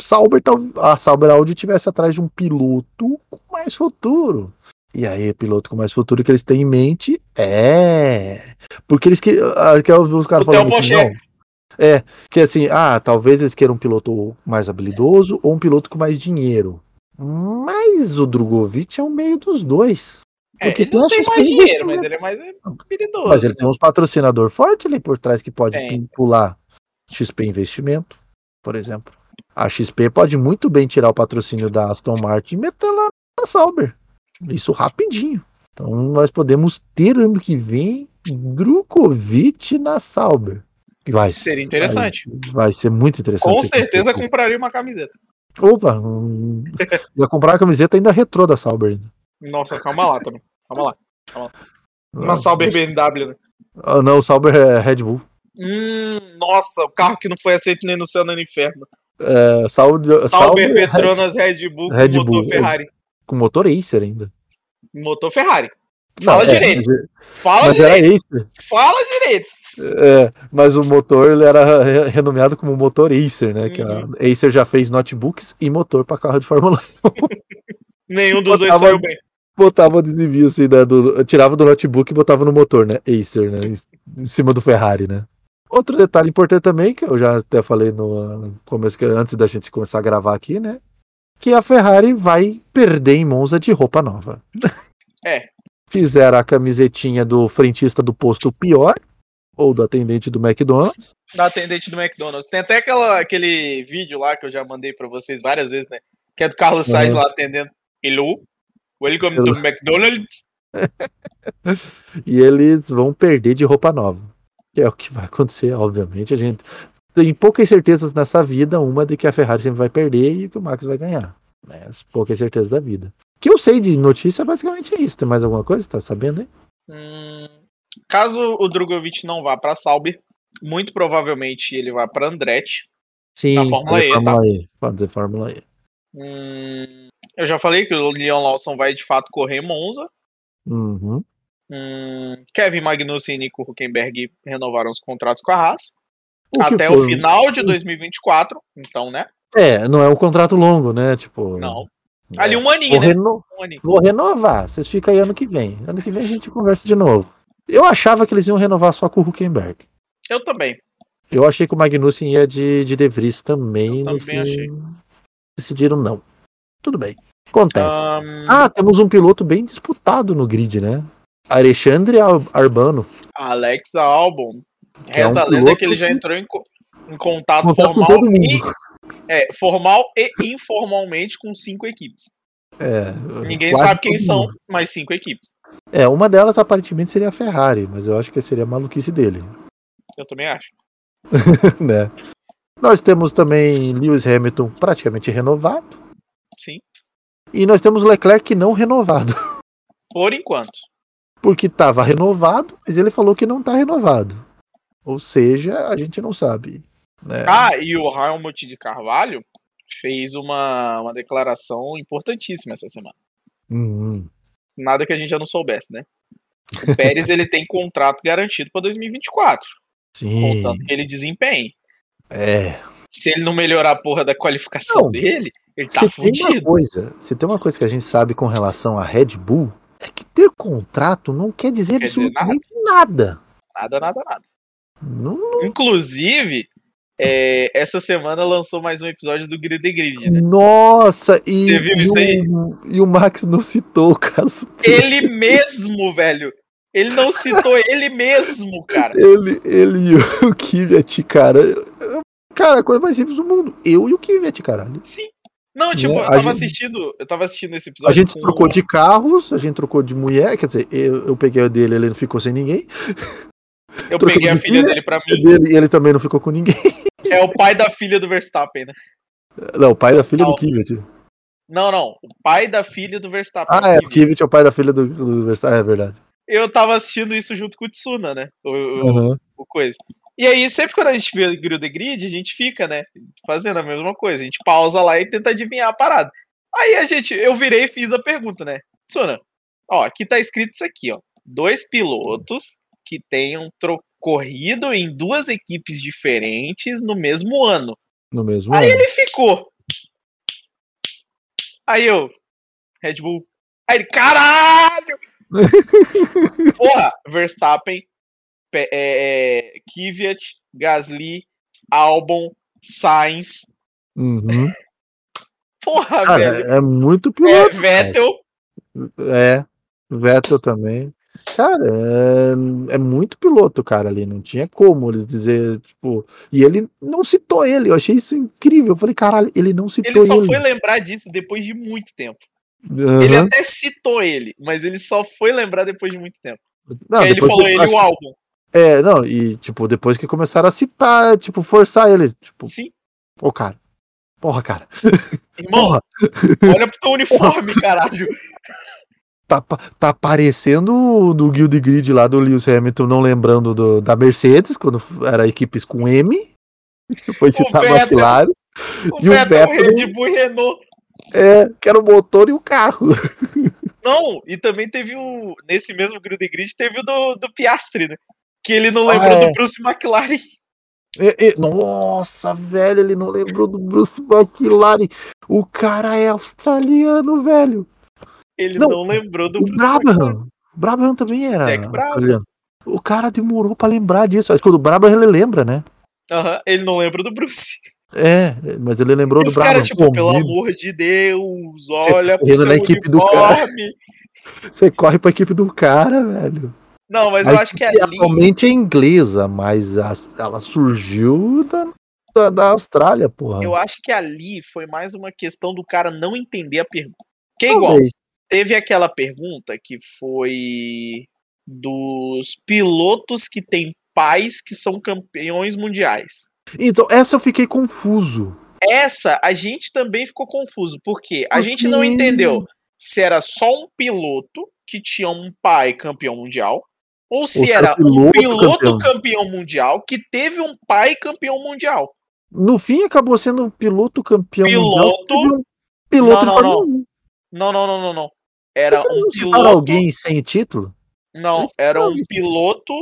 Sauber, a Sauber Audi tivesse atrás de um piloto com mais futuro. E aí, piloto com mais futuro que eles têm em mente é. Porque eles que. que os caras falando assim, não. É, que assim, ah, talvez eles queiram um piloto mais habilidoso ou um piloto com mais dinheiro. Mas o Drogovic é o meio dos dois. É, Porque ele tem tem XP mais dinheiro, mas ele é mais habilidoso. Mas ele tem uns patrocinador forte ali por trás que pode Tem. pular XP Investimento, por exemplo. A XP pode muito bem tirar o patrocínio da Aston Martin e meter lá na Sauber. Isso rapidinho. Então nós podemos ter ano que vem Drukovic na Sauber. Vai, Seria interessante. Vai, vai ser muito interessante. Com certeza compraria uma camiseta. Opa, (laughs) ia comprar a camiseta ainda retrô da Sauber. ainda. Nossa, calma lá também. Calma lá. Uma Sauber BMW, né? Ah, não, o Sauber é Red Bull. Hum, nossa, o carro que não foi aceito nem no céu nem no inferno. É, Sauber, Sauber, Petronas, Red Bull com Red motor Bull, Ferrari. com motor Acer ainda. Motor Ferrari. Fala Não, é, direito. mas, Fala mas era direito. Acer. Fala direito. É, mas o motor ele era re- renomeado como motor Acer, né? Que a Uhum. Acer já fez notebooks e motor para carro de Fórmula 1. (laughs) Nenhum dos dois Botava- saiu bem. Botava adesivo assim, né? Do, tirava do notebook e botava no motor, né? Acer, né? Em, em cima do Ferrari, né? Outro detalhe importante também, que eu já até falei no começo, antes da gente começar a gravar aqui, né? Que a Ferrari vai perder em Monza de roupa nova. É. (laughs) Fizeram a camisetinha do frentista do posto pior, ou do atendente do McDonald's. Da atendente do McDonald's. Tem até aquela, aquele vídeo lá que eu já mandei pra vocês várias vezes, né? Que é do Carlos Sainz Uhum. lá atendendo. Hello, welcome Hello. to McDonald's. (laughs) e eles vão perder de roupa nova. Que é o que vai acontecer, obviamente. A gente tem poucas certezas nessa vida, uma de que a Ferrari sempre vai perder e que o Max vai ganhar. Mas pouca certeza da vida. O que eu sei de notícia basicamente é isso. Tem mais alguma coisa? Tá sabendo aí? Hum, caso o Drogovic não vá pra Sauber, muito provavelmente ele vai pra Andretti. Sim, Na Fórmula E, tá? Fórmula E. Pode dizer Fórmula E. Hum, eu já falei que o Leon Lawson vai de fato correr em Monza. Uhum. Hum, Kevin Magnussen e Nico Huckenberg renovaram os contratos com a Haas. O até o final de 2024. Então, né? É, não é um contrato longo, né? Tipo. Não. é. Ali um aninho, Vou, né? reno- Um aninho. Vou renovar. Vocês ficam aí ano que vem. Ano que vem a gente conversa de novo. Eu achava que eles iam renovar só com o Huckenberg. Eu também. Eu achei que o Magnussen ia de, de De Vries também. Eu também fim, achei. Decidiram não. Tudo bem. Acontece. Ahn, Ah, temos um piloto bem disputado no grid, né? Alexandre Al- Arbano. Alex Albon. Que é Reza um a lenda que ele já entrou em, em contato, Contato com formal, todo e, mundo. é, formal e informalmente com cinco equipes. É, Ninguém sabe quem todo são, mas cinco equipes. É, uma delas aparentemente seria a Ferrari, mas eu acho que seria a maluquice dele. Eu também acho. (laughs) né? Nós temos também Lewis Hamilton praticamente renovado. Sim. E nós temos Leclerc não renovado. (laughs) Por enquanto. Porque estava renovado, mas ele falou que não está renovado. Ou seja, a gente não sabe. Né? Ah, e o Helmut de Carvalho fez uma, uma declaração importantíssima essa semana. Hum, Nada que a gente já não soubesse, né? O Pérez ele tem contrato garantido para 2024, sim. contanto que ele desempenhe. É. Se ele não melhorar a porra da qualificação Não. dele, ele tá fudido. coisa, se tem uma coisa que a gente sabe com relação à Red Bull, é que ter contrato não quer dizer Quer dizer absolutamente nada. Nada, nada, nada. Não, não- Inclusive, é, essa semana lançou mais um episódio do Grid the Grid, né? Nossa, e, Você viu e isso aí? o, e o Max não citou o caso Ele mesmo, velho. Ele não citou ele mesmo, cara. Ele, ele e o Kvyat, cara. Cara, a coisa mais simples do mundo. Eu e o Kvyat, caralho. Sim. Não, tipo, Né, eu tava gente- assistindo, eu tava assistindo esse episódio. A gente com- trocou de carros, a gente trocou de mulher, quer dizer, eu, eu peguei o dele, ele não ficou sem ninguém. Eu peguei a filha filha, dele pra O mim. dele, ele também não ficou com ninguém. É o pai da filha do Verstappen, né? Não, o pai da filha Não. do Kvyat. Não, não. O pai da filha do Verstappen. Ah, é, o Kvyat é o pai da filha do, do Verstappen, é verdade. Eu tava assistindo isso junto com o Tsuna, né? O, o- Aham. o coisa. E aí, sempre quando a gente vê o Grid the Grid, a gente fica, né? Fazendo a mesma coisa. A gente pausa lá e tenta adivinhar a parada. Aí a gente, eu virei e fiz a pergunta, né? Tsuna, ó, aqui tá escrito isso aqui, ó. Dois pilotos que tenham corrido em duas equipes diferentes no mesmo ano. No mesmo Aí ano. ele ficou. Aí eu, Red Bull. Aí ele, caralho! (laughs) Porra, Verstappen, Pe- é, é, Kvyat, Gasly, Albon, Sainz. Uhum. Porra, Cara, velho. é muito É, piloto. Vettel. É, Vettel também. Cara, é, é muito piloto, cara, ali. Não tinha como eles dizer, tipo. E ele não citou ele. Eu achei isso incrível. Eu falei, caralho, ele não citou Ele ele. só foi lembrar disso depois de muito tempo. Aham. Ele até citou ele, mas ele só foi lembrar depois de muito tempo. Não, ele falou ele e o álbum. É, não, e tipo, depois que começaram a citar, tipo, forçar ele. Tipo, Sim. ô, cara. Porra, cara. Irmão, (laughs) Porra, olha pro teu uniforme, (laughs) caralho. Tá, tá parecendo no Guild Grid lá do Lewis Hamilton, não lembrando do- da Mercedes, quando era equipes com M. (laughs) Foi Vettel. McLaren. E o Vettel, Vettel- Red Bull e Renault. É, que era o motor e o carro. (laughs) Não, e também teve o. Nesse mesmo Grid the Grid, teve o do, do Piastri, né? Que ele não Ah, lembrou é. do Bruce McLaren. É, (laughs) é, nossa, velho, ele não lembrou do Bruce McLaren. O cara é australiano, velho. Ele Não, não, lembrou do O Bruce. Brabham. Brabham também era. Jack Brabham. O cara demorou pra lembrar disso. Acho que o do Brabham ele lembra, né? Aham, ele não lembra do Bruce. É, mas ele lembrou E do os Brabham. caras, tipo, Pô, pelo amor de Deus, olha pro seu na equipe do cara. Você corre pra equipe do cara, velho. Não, mas A eu acho que ali. atualmente é inglesa, mas a- ela surgiu da, da, da Austrália, porra. Eu acho que ali foi mais uma questão do cara não entender a pergunta. Que é igual, Talvez. Teve aquela pergunta que foi dos pilotos que têm pais que são campeões mundiais. Então, essa eu fiquei confuso. essa a gente também ficou confuso, porque a gente não entendeu se era só um piloto que tinha um pai campeão mundial, ou se se era era um piloto piloto campeão. campeão. mundial que teve um pai campeão mundial. No fim, acabou sendo um piloto campeão Piloto? mundial. Um piloto Não, de não, Fórmula 1. Não, não, não, não, não. Era um piloto. alguém sem título? Não, era um piloto,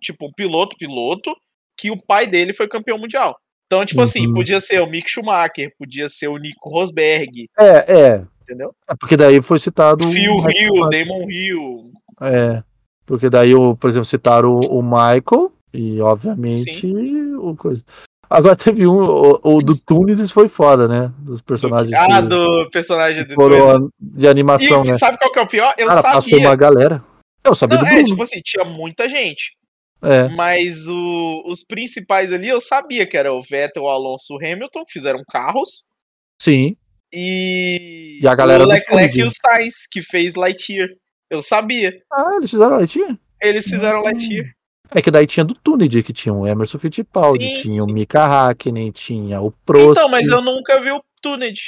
tipo, um piloto, piloto, que o pai dele foi campeão mundial. Então, tipo assim, Uhum. podia ser o Mick Schumacher, podia ser o Nico Rosberg, É, é. entendeu? É porque daí foi citado. o Phil Hill. Damon Hill. É. Porque daí, por exemplo, citaram o, o Michael e, obviamente, o coisa. Agora teve um, o, o do Tunis foi foda, né? Dos personagens Ah, que do personagem do foram de animação, E né? sabe qual que é o pior? Eu Cara, passou sabia. uma galera. Eu sabia Não, do é, Bruno. tipo assim, tinha muita gente. É. Mas o- os principais ali eu sabia que era o Vettel, o Alonso, o Hamilton, fizeram carros. Sim. E, E a galera o Leclerc e o Sainz, que fez Lightyear. Eu sabia. Ah, eles fizeram tinha. Eles fizeram Hum. Lightyear. É que daí tinha do Tuned, que tinha o Emerson Fittipaldi, Sim, tinha sim. o Mika Hakkinen, tinha o Prost. Então, mas eu nunca vi o Tuned.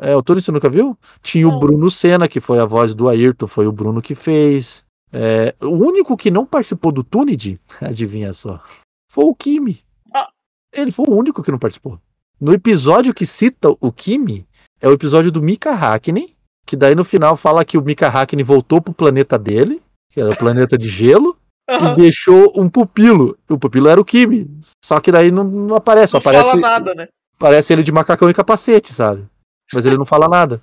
É, o Tuned você nunca viu? Tinha o Não. Bruno Senna, que foi a voz do Ayrton, foi o Bruno que fez. É, o único que não participou do Tuned, (laughs) adivinha só, foi o Kimi. Ah. Ele foi o único que não participou. No episódio que cita o Kimi, é o episódio do Mika Hakkinen, que daí no final fala que o Mika Hakkinen voltou pro planeta dele, que era o planeta de gelo, Aham. e deixou um pupilo. O pupilo era o Kimi. Só que daí não, não aparece, Não aparece, fala nada, né? aparece ele de macacão e capacete, sabe? Mas ele não fala nada.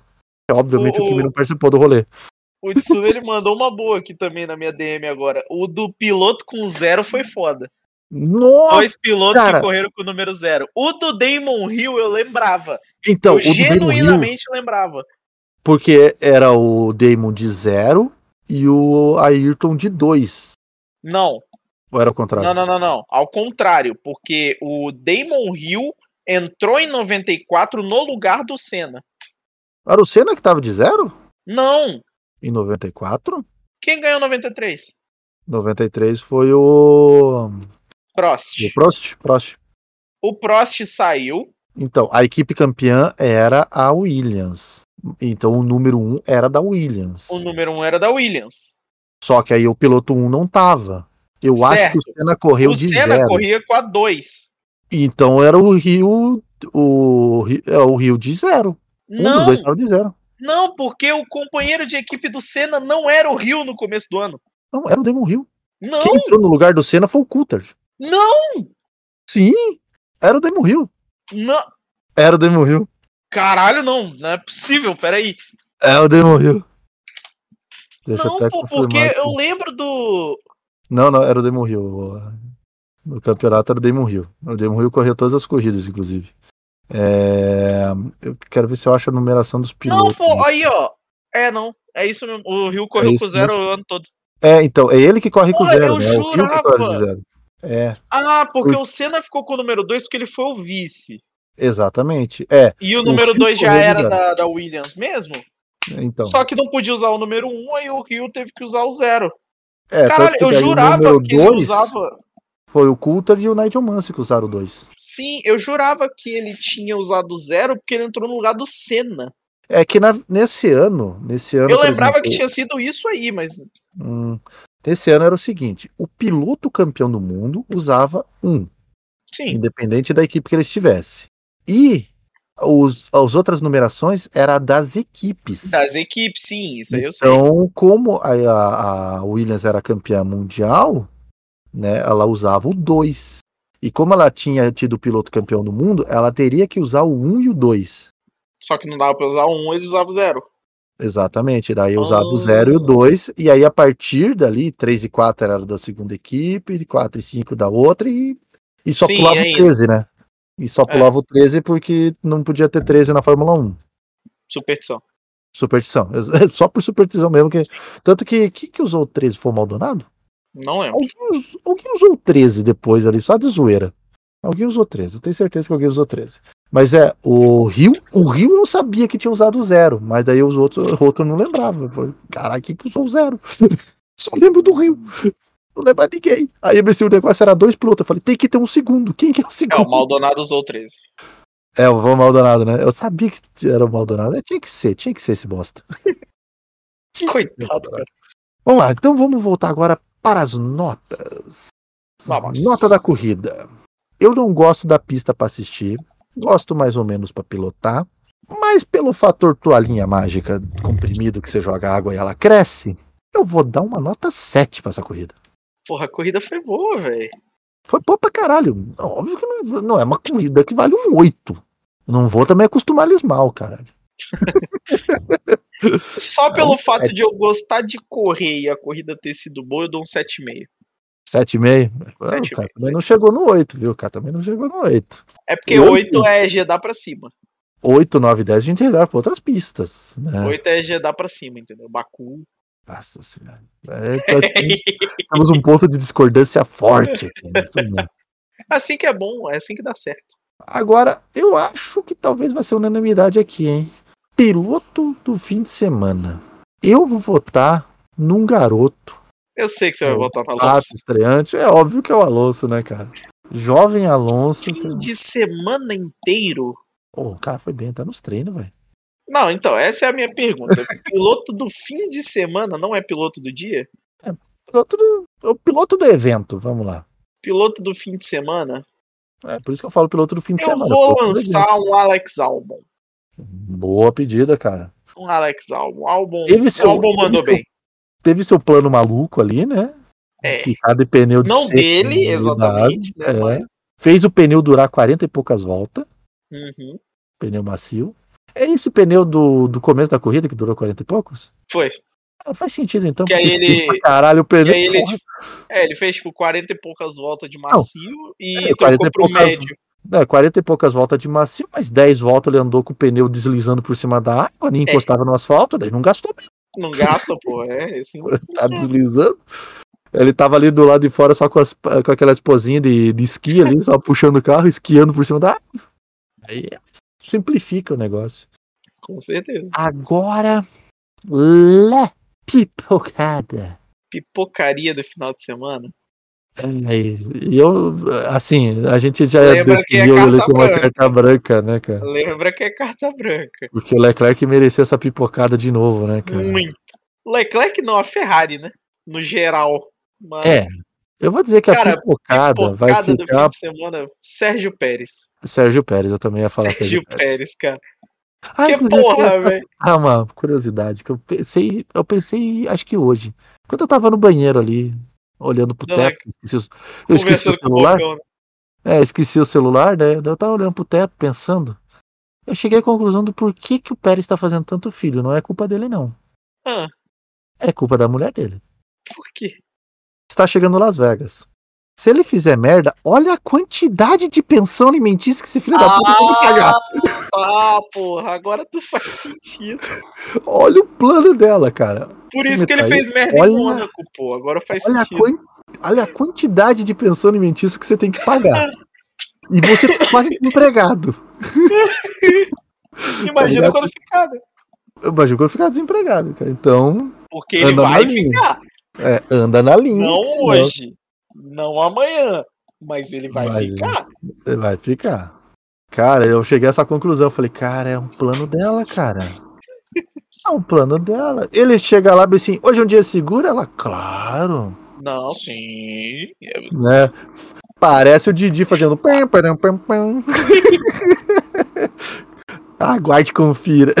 É, Obviamente o, O- Kimi não participou do rolê. O Tsuno ele mandou uma boa aqui também na minha DM agora. O do piloto com zero foi foda. Nossa! Dois pilotos cara. que correram com o número zero. O do Damon Hill eu lembrava. Então, eu Damon Hill, genuinamente lembrava. porque era o Damon de zero e o Ayrton de dois. Não, Ou era o contrário? não, não, não, não. Ao contrário, porque o Damon Hill entrou em 94 no lugar do Senna. Era o Senna que tava de zero? Não. Em 94? Quem ganhou 93? 93 foi o. Prost. O Prost? Prost. O Prost saiu. Então, a equipe campeã era a Williams. Então o número um era da Williams. O número um era da Williams. Só que aí o piloto 1 não tava. Eu acho Certo. que o Senna correu o de Senna zero. corria com a 2. Então era o Rio. O, é, o Rio de zero. Um dos Não, dois tava de zero. não, porque o companheiro de equipe do Senna não era o Rio no começo do ano. Não, era o Damon Hill. Não, Quem entrou no lugar do Senna foi o Coulter. não, Sim, era o Damon Hill. não. Era o Damon Hill. Caralho, não, não é possível, peraí. É o Damon Hill. Deixa Não, até pô, porque aqui. eu lembro do. Não, não, era o Damon Hill. O- No campeonato era o Damon Hill. O Damon Hill correu todas as corridas, inclusive. É, Eu quero ver se eu acho a numeração dos Não, pilotos. pô, aí, ó. É, não. É isso mesmo. O Rio correu isso com zero o ano todo. É, então, é ele que corre com zero, eu né? É o Rio jurava. corre de zero. É, Ah, porque o Senna ficou com o número 2 porque ele foi o vice. exatamente. É, E o O número Rio 2 já era da, da Williams mesmo? Então. Só que não podia usar o número 1, um, aí o Rio teve que usar o zero. É, Caralho, eu jurava que ele dois usava. Foi o Coulter e o Nigel Mansell que usaram 2. Sim, eu jurava que ele tinha usado zero porque ele entrou no lugar do Senna. É que na- nesse ano, nesse ano. Eu lembrava exemplo, que tinha sido isso aí, mas. hum, nesse ano era o seguinte: o piloto campeão do mundo usava um, Sim. independente da equipe que ele estivesse. E os, as outras numerações era das equipes. Das equipes, sim, isso aí eu sei. Então, como a, a- Williams era campeã mundial, né, ela usava o 2. E como ela tinha tido o piloto campeão do mundo, ela teria que usar o 1 um e o 2. Só que não dava pra usar um, eles usavam zero. Exatamente, daí eu usava o Ah. 0 e o 2, e aí a partir dali, 3 e 4 era da segunda equipe, 4 e 5 da outra, e, e só Sim, pulava o ainda. 13, né? E só É. pulava o 13 porque não podia ter 13 na Fórmula 1. Superstição. Superstição, (laughs) só por superstição mesmo. Que... Tanto que, que que usou o 13 foi o Maldonado? Não lembro. Alguém, alguém usou o 13 depois ali, só de zoeira. Alguém usou 13, eu tenho certeza que alguém usou 13. Mas é, o Rio, o Rio eu sabia que tinha usado o zero, mas daí os outros, o (laughs) outro eu não lembrava. Caralho, quem que usou o zero? (laughs) Só lembro do Rio. Não de ninguém. Aí eu pensei, o negócio era dois pilotos. Eu falei, tem que ter um segundo. Quem que é o É, o segundo? Maldonado usou 13. É, o Vô Maldonado, né? Eu sabia que era o Maldonado. Tinha que ser, tinha que ser esse bosta. (laughs) Coitado, cara. Vamos lá, então vamos voltar agora para as notas. Vamos. Nota da corrida. Eu não gosto da pista para assistir, gosto mais ou menos para pilotar, mas pelo fator toalhinha mágica comprimido que você joga água e ela cresce, eu vou dar uma nota 7 para essa corrida. Porra, a corrida foi boa, velho. Foi pô pra caralho. Óbvio que não, não é uma corrida que vale um 8. Não vou também acostumar eles mal, caralho. (laughs) Só pelo fato de eu gostar de correr e a corrida ter sido boa, eu dou um 7,5. 7,5? Ah, Sete e o cara também não chegou no 8, viu? Cara também não chegou no 8. É porque Eu- 8 é GDA pra cima. 8, 9, 10 a gente reserva pra outras pistas. Né? 8 é GDA pra cima, entendeu? Baku. Nossa senhora. É, temos um ponto de discordância forte aqui. assim que é bom, é assim que dá certo. Agora, eu acho que talvez vai ser unanimidade aqui, hein? Piloto do fim de semana. Eu vou votar num garoto. Eu sei que você vai voltar na Nossa, Alonso. estreante. É óbvio que é o Alonso, né, cara? Jovem Alonso. Fim de semana inteiro. Pô, o cara foi bem, tá nos treinos, velho. Não, então, essa é a minha pergunta. Piloto do fim de semana não é piloto do dia? Piloto do, é o piloto do evento, vamos lá. Piloto do fim de semana? É por isso que eu falo piloto do fim de Eu semana. vou do evento. lançar um Alex Albon. Boa pedida, cara. Um Alex Albon. Albon, Teve seu- Albon teve mandou seu- bem. Teve seu plano maluco ali, né? É. Ficar de pneu de Não seco dele, exatamente, né? é. Mas. Fez o pneu durar 40 e poucas voltas. Uhum. Pneu macio. É esse pneu do, do começo da corrida que durou 40 e poucos? Foi. Ah, faz sentido então. Que aí ele- Caralho, o pneu. ele, tipo, é, ele fez tipo 40 e poucas voltas de macio e É, 40 trocou e poucas- médio. É, 40 e poucas voltas de macio, mas 10 voltas ele andou com o pneu deslizando por cima da água, nem É. encostava no asfalto, daí não gastou mesmo, Não gasta, pô. É assim. (laughs) tá deslizando. Ele tava ali do lado de fora só com, as, com aquela esposinha de, de esqui ali, só puxando o carro, esquiando por cima da água. Aí simplifica o negócio. Com certeza. Agora, Le Pipocada. Pipocaria do final de semana. Aí, E eu, assim, a gente já Lembra que é ele uma carta branca, né, cara? Lembra que é carta branca. Porque o Leclerc merecia essa pipocada de novo, né, cara? Muito. Leclerc não, a Ferrari, né? No geral. Mas É. Eu vou dizer que a Cara, pipocada, vai pipocada do ficar fim de semana, Sérgio Pérez. Sérgio Pérez, eu também ia falar Sérgio Sérgio Pérez. Pérez, cara. Ah, que porra, velho. Ah, uma curiosidade, que eu pensei, eu pensei, acho que hoje. Quando eu tava no banheiro ali, olhando pro Não, teto, esqueci os- eu esqueci o celular. Bocão. né? É, esqueci o celular, né? Eu tava olhando pro teto, pensando. Eu cheguei à conclusão do porquê que o Pérez tá fazendo tanto filho. Não é culpa dele, não. Ah, É culpa da mulher dele. por quê? Está chegando Las Vegas. Se ele fizer merda, olha a quantidade de pensão alimentícia que esse filho da puta tem que pagar. Ah, porra, agora tu faz sentido. Olha o plano dela, cara. Por isso que ele Aí, fez merda em olha- Mônaco, pô. Agora faz Olha a, sentido. quan- olha a quantidade de pensão alimentícia que você tem que pagar. E você tá quase (laughs) desempregado. (laughs) Imagina ligado? quando ficar, né? Imagina quando ficar desempregado, cara. Então, Porque ele vai ficar. É, anda na linha. Não senão hoje, não amanhã. Mas ele vai Mas- ficar. Vai ficar. Cara, eu cheguei a essa conclusão. Eu falei, cara, é um plano dela, cara. (laughs) É um plano dela. Ele chega lá e assim: hoje é um dia seguro? Ela, claro. Não, sim. Né? Parece o Didi fazendo. pam, param, pam, pam. (laughs) (laughs) Aguarde confira.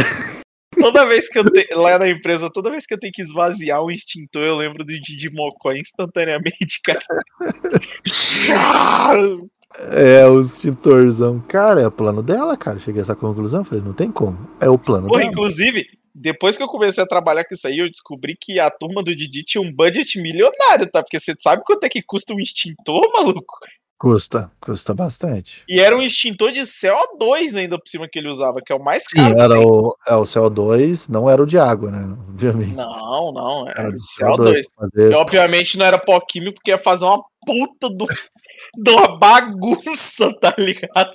Toda vez que eu tenho. Lá na empresa, toda vez que eu tenho que esvaziar o extintor, eu lembro do Didi Mocó instantaneamente, cara. (laughs) É, o extintorzão. Cara, é o plano dela, cara. Cheguei a essa conclusão. Falei, não tem como. É o plano Pô, dela. inclusive, depois que eu comecei a trabalhar com isso aí, eu descobri que a turma do Didi tinha um budget milionário, tá? Porque você sabe quanto é que custa um extintor, maluco? Custa, custa bastante. E era um extintor de CO2 ainda por cima que ele usava, que é o mais Sim, caro. que era tem. o, é, o CO2, não era o de água, né? Obviamente. Não, não, era Era de de CO2. CO2. Fazer... E obviamente não era pó químico, porque ia fazer uma puta do, (laughs) de uma bagunça, tá ligado?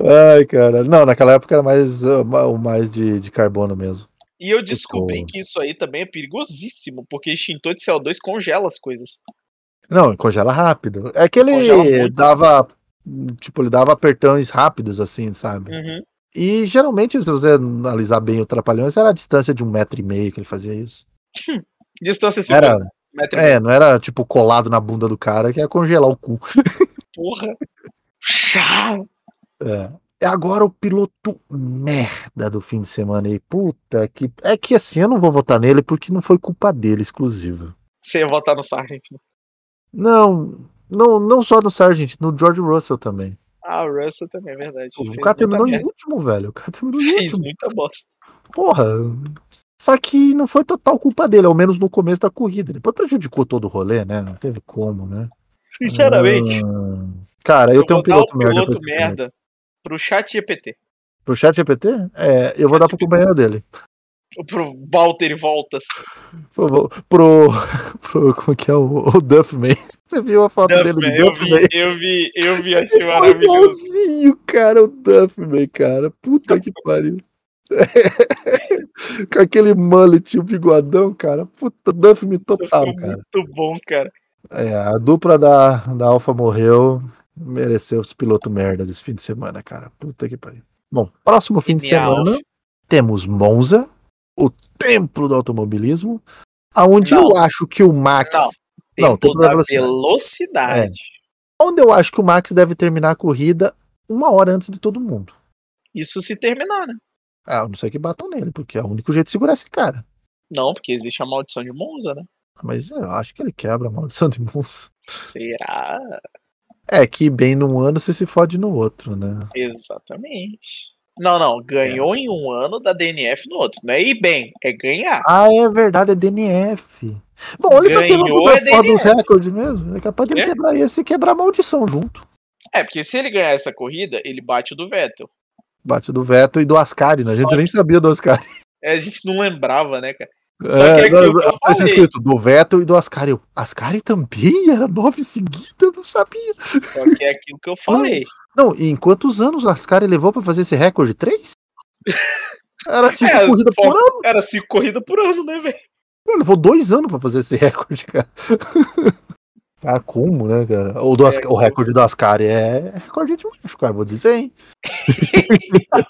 Ai, cara. Não, naquela época era mais uh, ma- o mais de, de carbono mesmo. E eu descobri Tipo- que isso aí também é perigosíssimo, porque extintor de CO2 congela as coisas. Não, congela rápido. É que ele muito. dava Tipo, ele dava apertões rápidos, assim, sabe? Uhum. E geralmente, se você analisar bem o Trapalhões, era a distância de um metro e meio que ele fazia isso. (laughs) Distância segura. Era, metro é, não era tipo colado na bunda do cara que ia congelar o cu. (laughs) Porra. É. É agora o piloto merda do fim de semana aí. Puta que. É que assim, eu não vou votar nele porque não foi culpa dele exclusiva. Você ia votar no Sargent. Não, não, não só no Sargent, no George Russell também. Ah, o Russell também, é verdade. O Fez cara terminou em último, velho. O cara terminou em Fez último. muita bosta. Porra. Só que não foi total culpa dele, ao menos no começo da corrida. Depois prejudicou todo o rolê, né? Não teve como, né? Sinceramente. Ah, cara, eu, tenho um o piloto merda. piloto merda pro chat GPT. Pro chat GPT? É, eu vou dar pro companheiro dele. Pro Walter Voltas. Pro, pro, (laughs) pro- como que é o, o Duffman. Você viu a foto dele Duffman, do eu Duffman? vi, eu vi, eu vi, (laughs) achei Foi maravilhoso. igualzinho, cara, o Duffman, cara. Puta que pariu. (laughs) Com aquele mullet, o bigodão, cara. Puta, Duffman total, cara. muito bom, cara. É, a dupla da, da Alfa morreu. Mereceu os piloto merda desse fim de semana, cara. Puta que pariu. Bom, próximo fim de semana temos Monza, o templo do automobilismo, aonde Não. eu acho que o Max, Não. Tempo da da velocidade. velocidade. onde eu acho que o Max deve terminar a corrida uma hora antes de todo mundo. Isso se terminar, né? Ah, eu não sei que batam nele, porque é o único jeito de segurar esse cara. Não, porque existe a maldição de Monza, né? Mas eu acho que ele quebra a maldição de Monza. Será? É que bem num ano você se fode no outro, né? Exatamente. Não, não. Ganhou em um ano da DNF no outro. Não é ir bem, é ganhar. Ah, é verdade, é DNF. Bom, ele tá Ganhou quebrando é a porra dos recordes mesmo. É capaz de É? quebrar esse e quebrar a maldição junto. É, porque se ele ganhar essa corrida, ele bate o do Vettel. Bate do Veto e do Ascari, né? A gente Só nem sabia do Ascari. É, a gente não lembrava, né, cara? Só que é aquilo que eu aparece falei. escrito do Veto e do Ascari. Eu, Ascari também? Era nove seguidas? Eu não sabia. Só que é aquilo que eu falei. Não, e em quantos anos o Ascari levou pra fazer esse recorde? Três? Era cinco (laughs) É, corridas por ano. Era cinco corridas por ano, né, velho? Levou dois anos pra fazer esse (laughs) recorde, cara. Ah, como, né, cara? O, do É, o recorde do Ascari é recorde de macho, cara, vou dizer, hein? (laughs)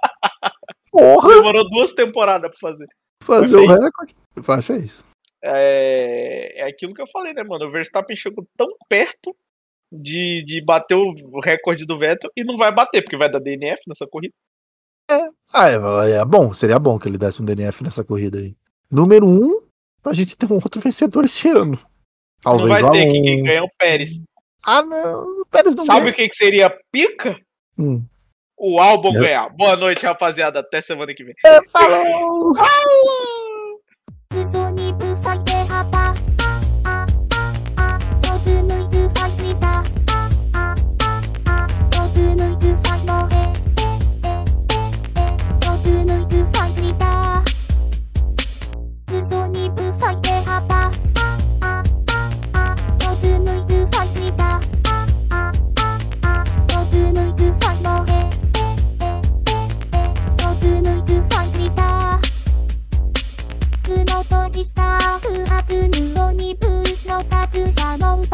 Porra, Demorou duas temporadas pra fazer. fazer o recorde. Faz, fez. É, é aquilo que eu falei, né, mano? O Verstappen chegou tão perto de, de bater o recorde do Vettel e não vai bater, porque vai dar DNF nessa corrida. Ah, é, é bom, seria bom que ele desse um DNF nessa corrida aí. Número um, pra gente ter um outro vencedor esse ano. Talvez não vai ter, que quem ganha é o Pérez. Ah, não, o Pérez não Sabe ganha. o que, que seria pica? Hum. O Albon É. ganhar. Boa noite, rapaziada. Até semana que vem. Falou! 嘘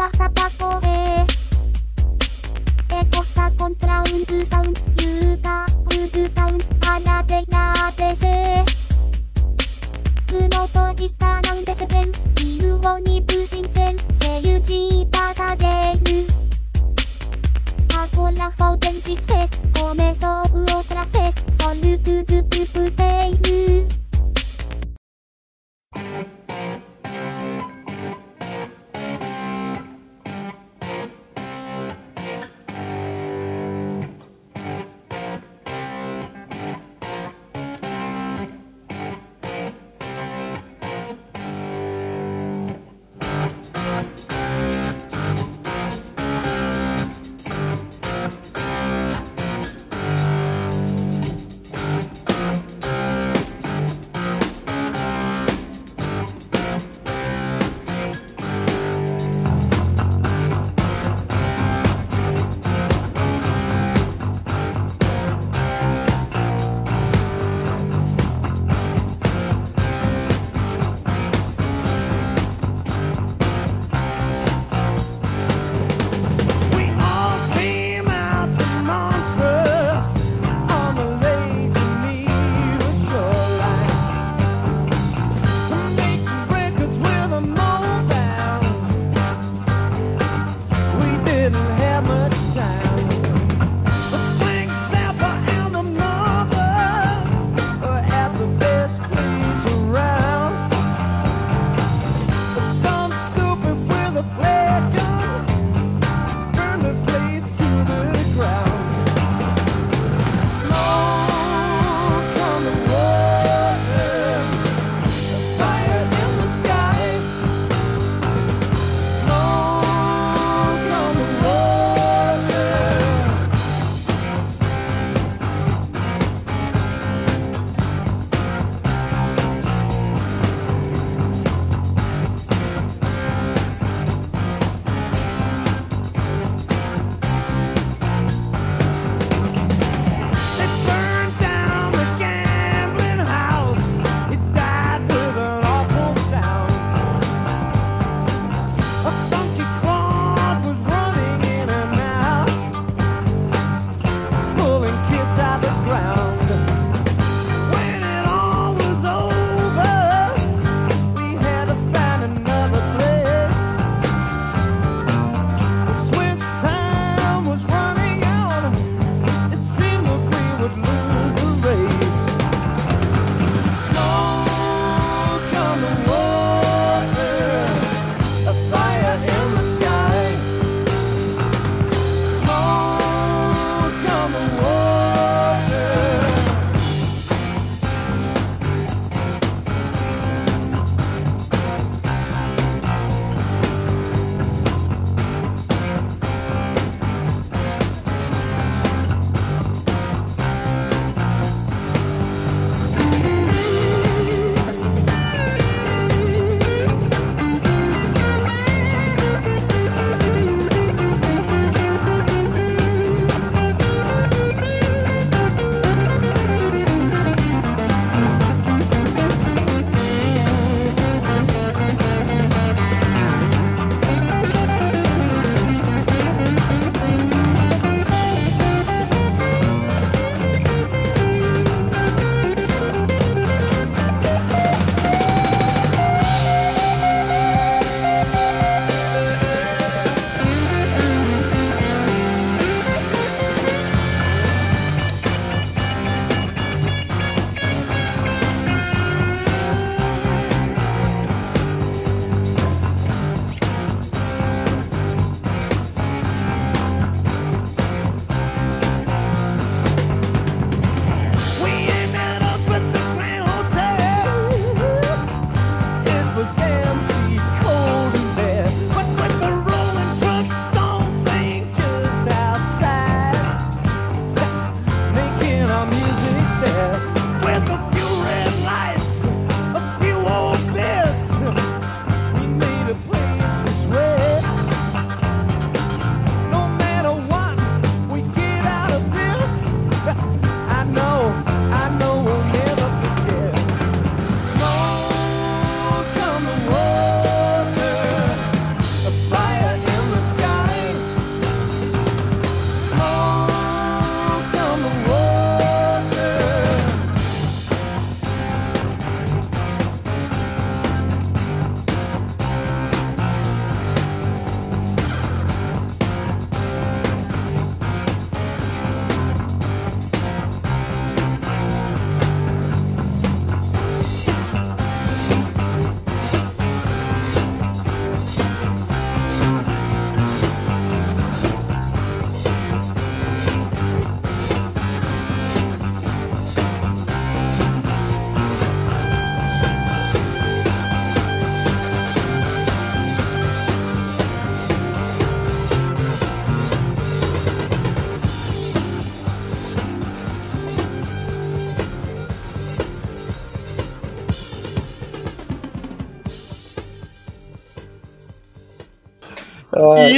社のパサパコへエコサコン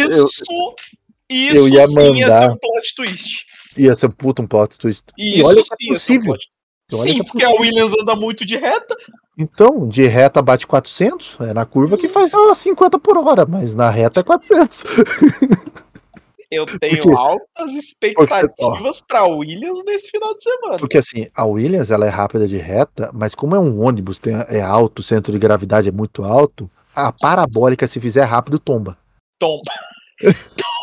Ah, eu, Isso, isso eu ia sim ia ser mandar- um plot twist. ia ser puta um plot twist. E E isso olha que sim é ia ser um possível. plot E olha Sim, que é porque a Williams anda muito de reta. Então, de reta bate 400, é na curva que faz ó, 50 por hora, mas na reta é 400. (laughs) Eu tenho altas expectativas pra Williams nesse final de semana. Porque assim, a Williams ela é rápida de reta, mas como é um ônibus, tem, é alto, o centro de gravidade é muito alto, a parabólica, se fizer rápido, tomba. Tomba. (laughs)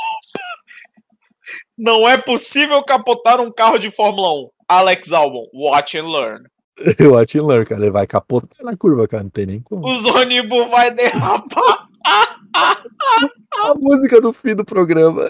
Não é possível capotar um carro de Fórmula 1. Alex Albon, watch and learn. Acho que Ler, cara, ele vai capotar na curva, cara, não tem nem como. Os ônibus vai derrapar. (laughs) A música do fim do programa.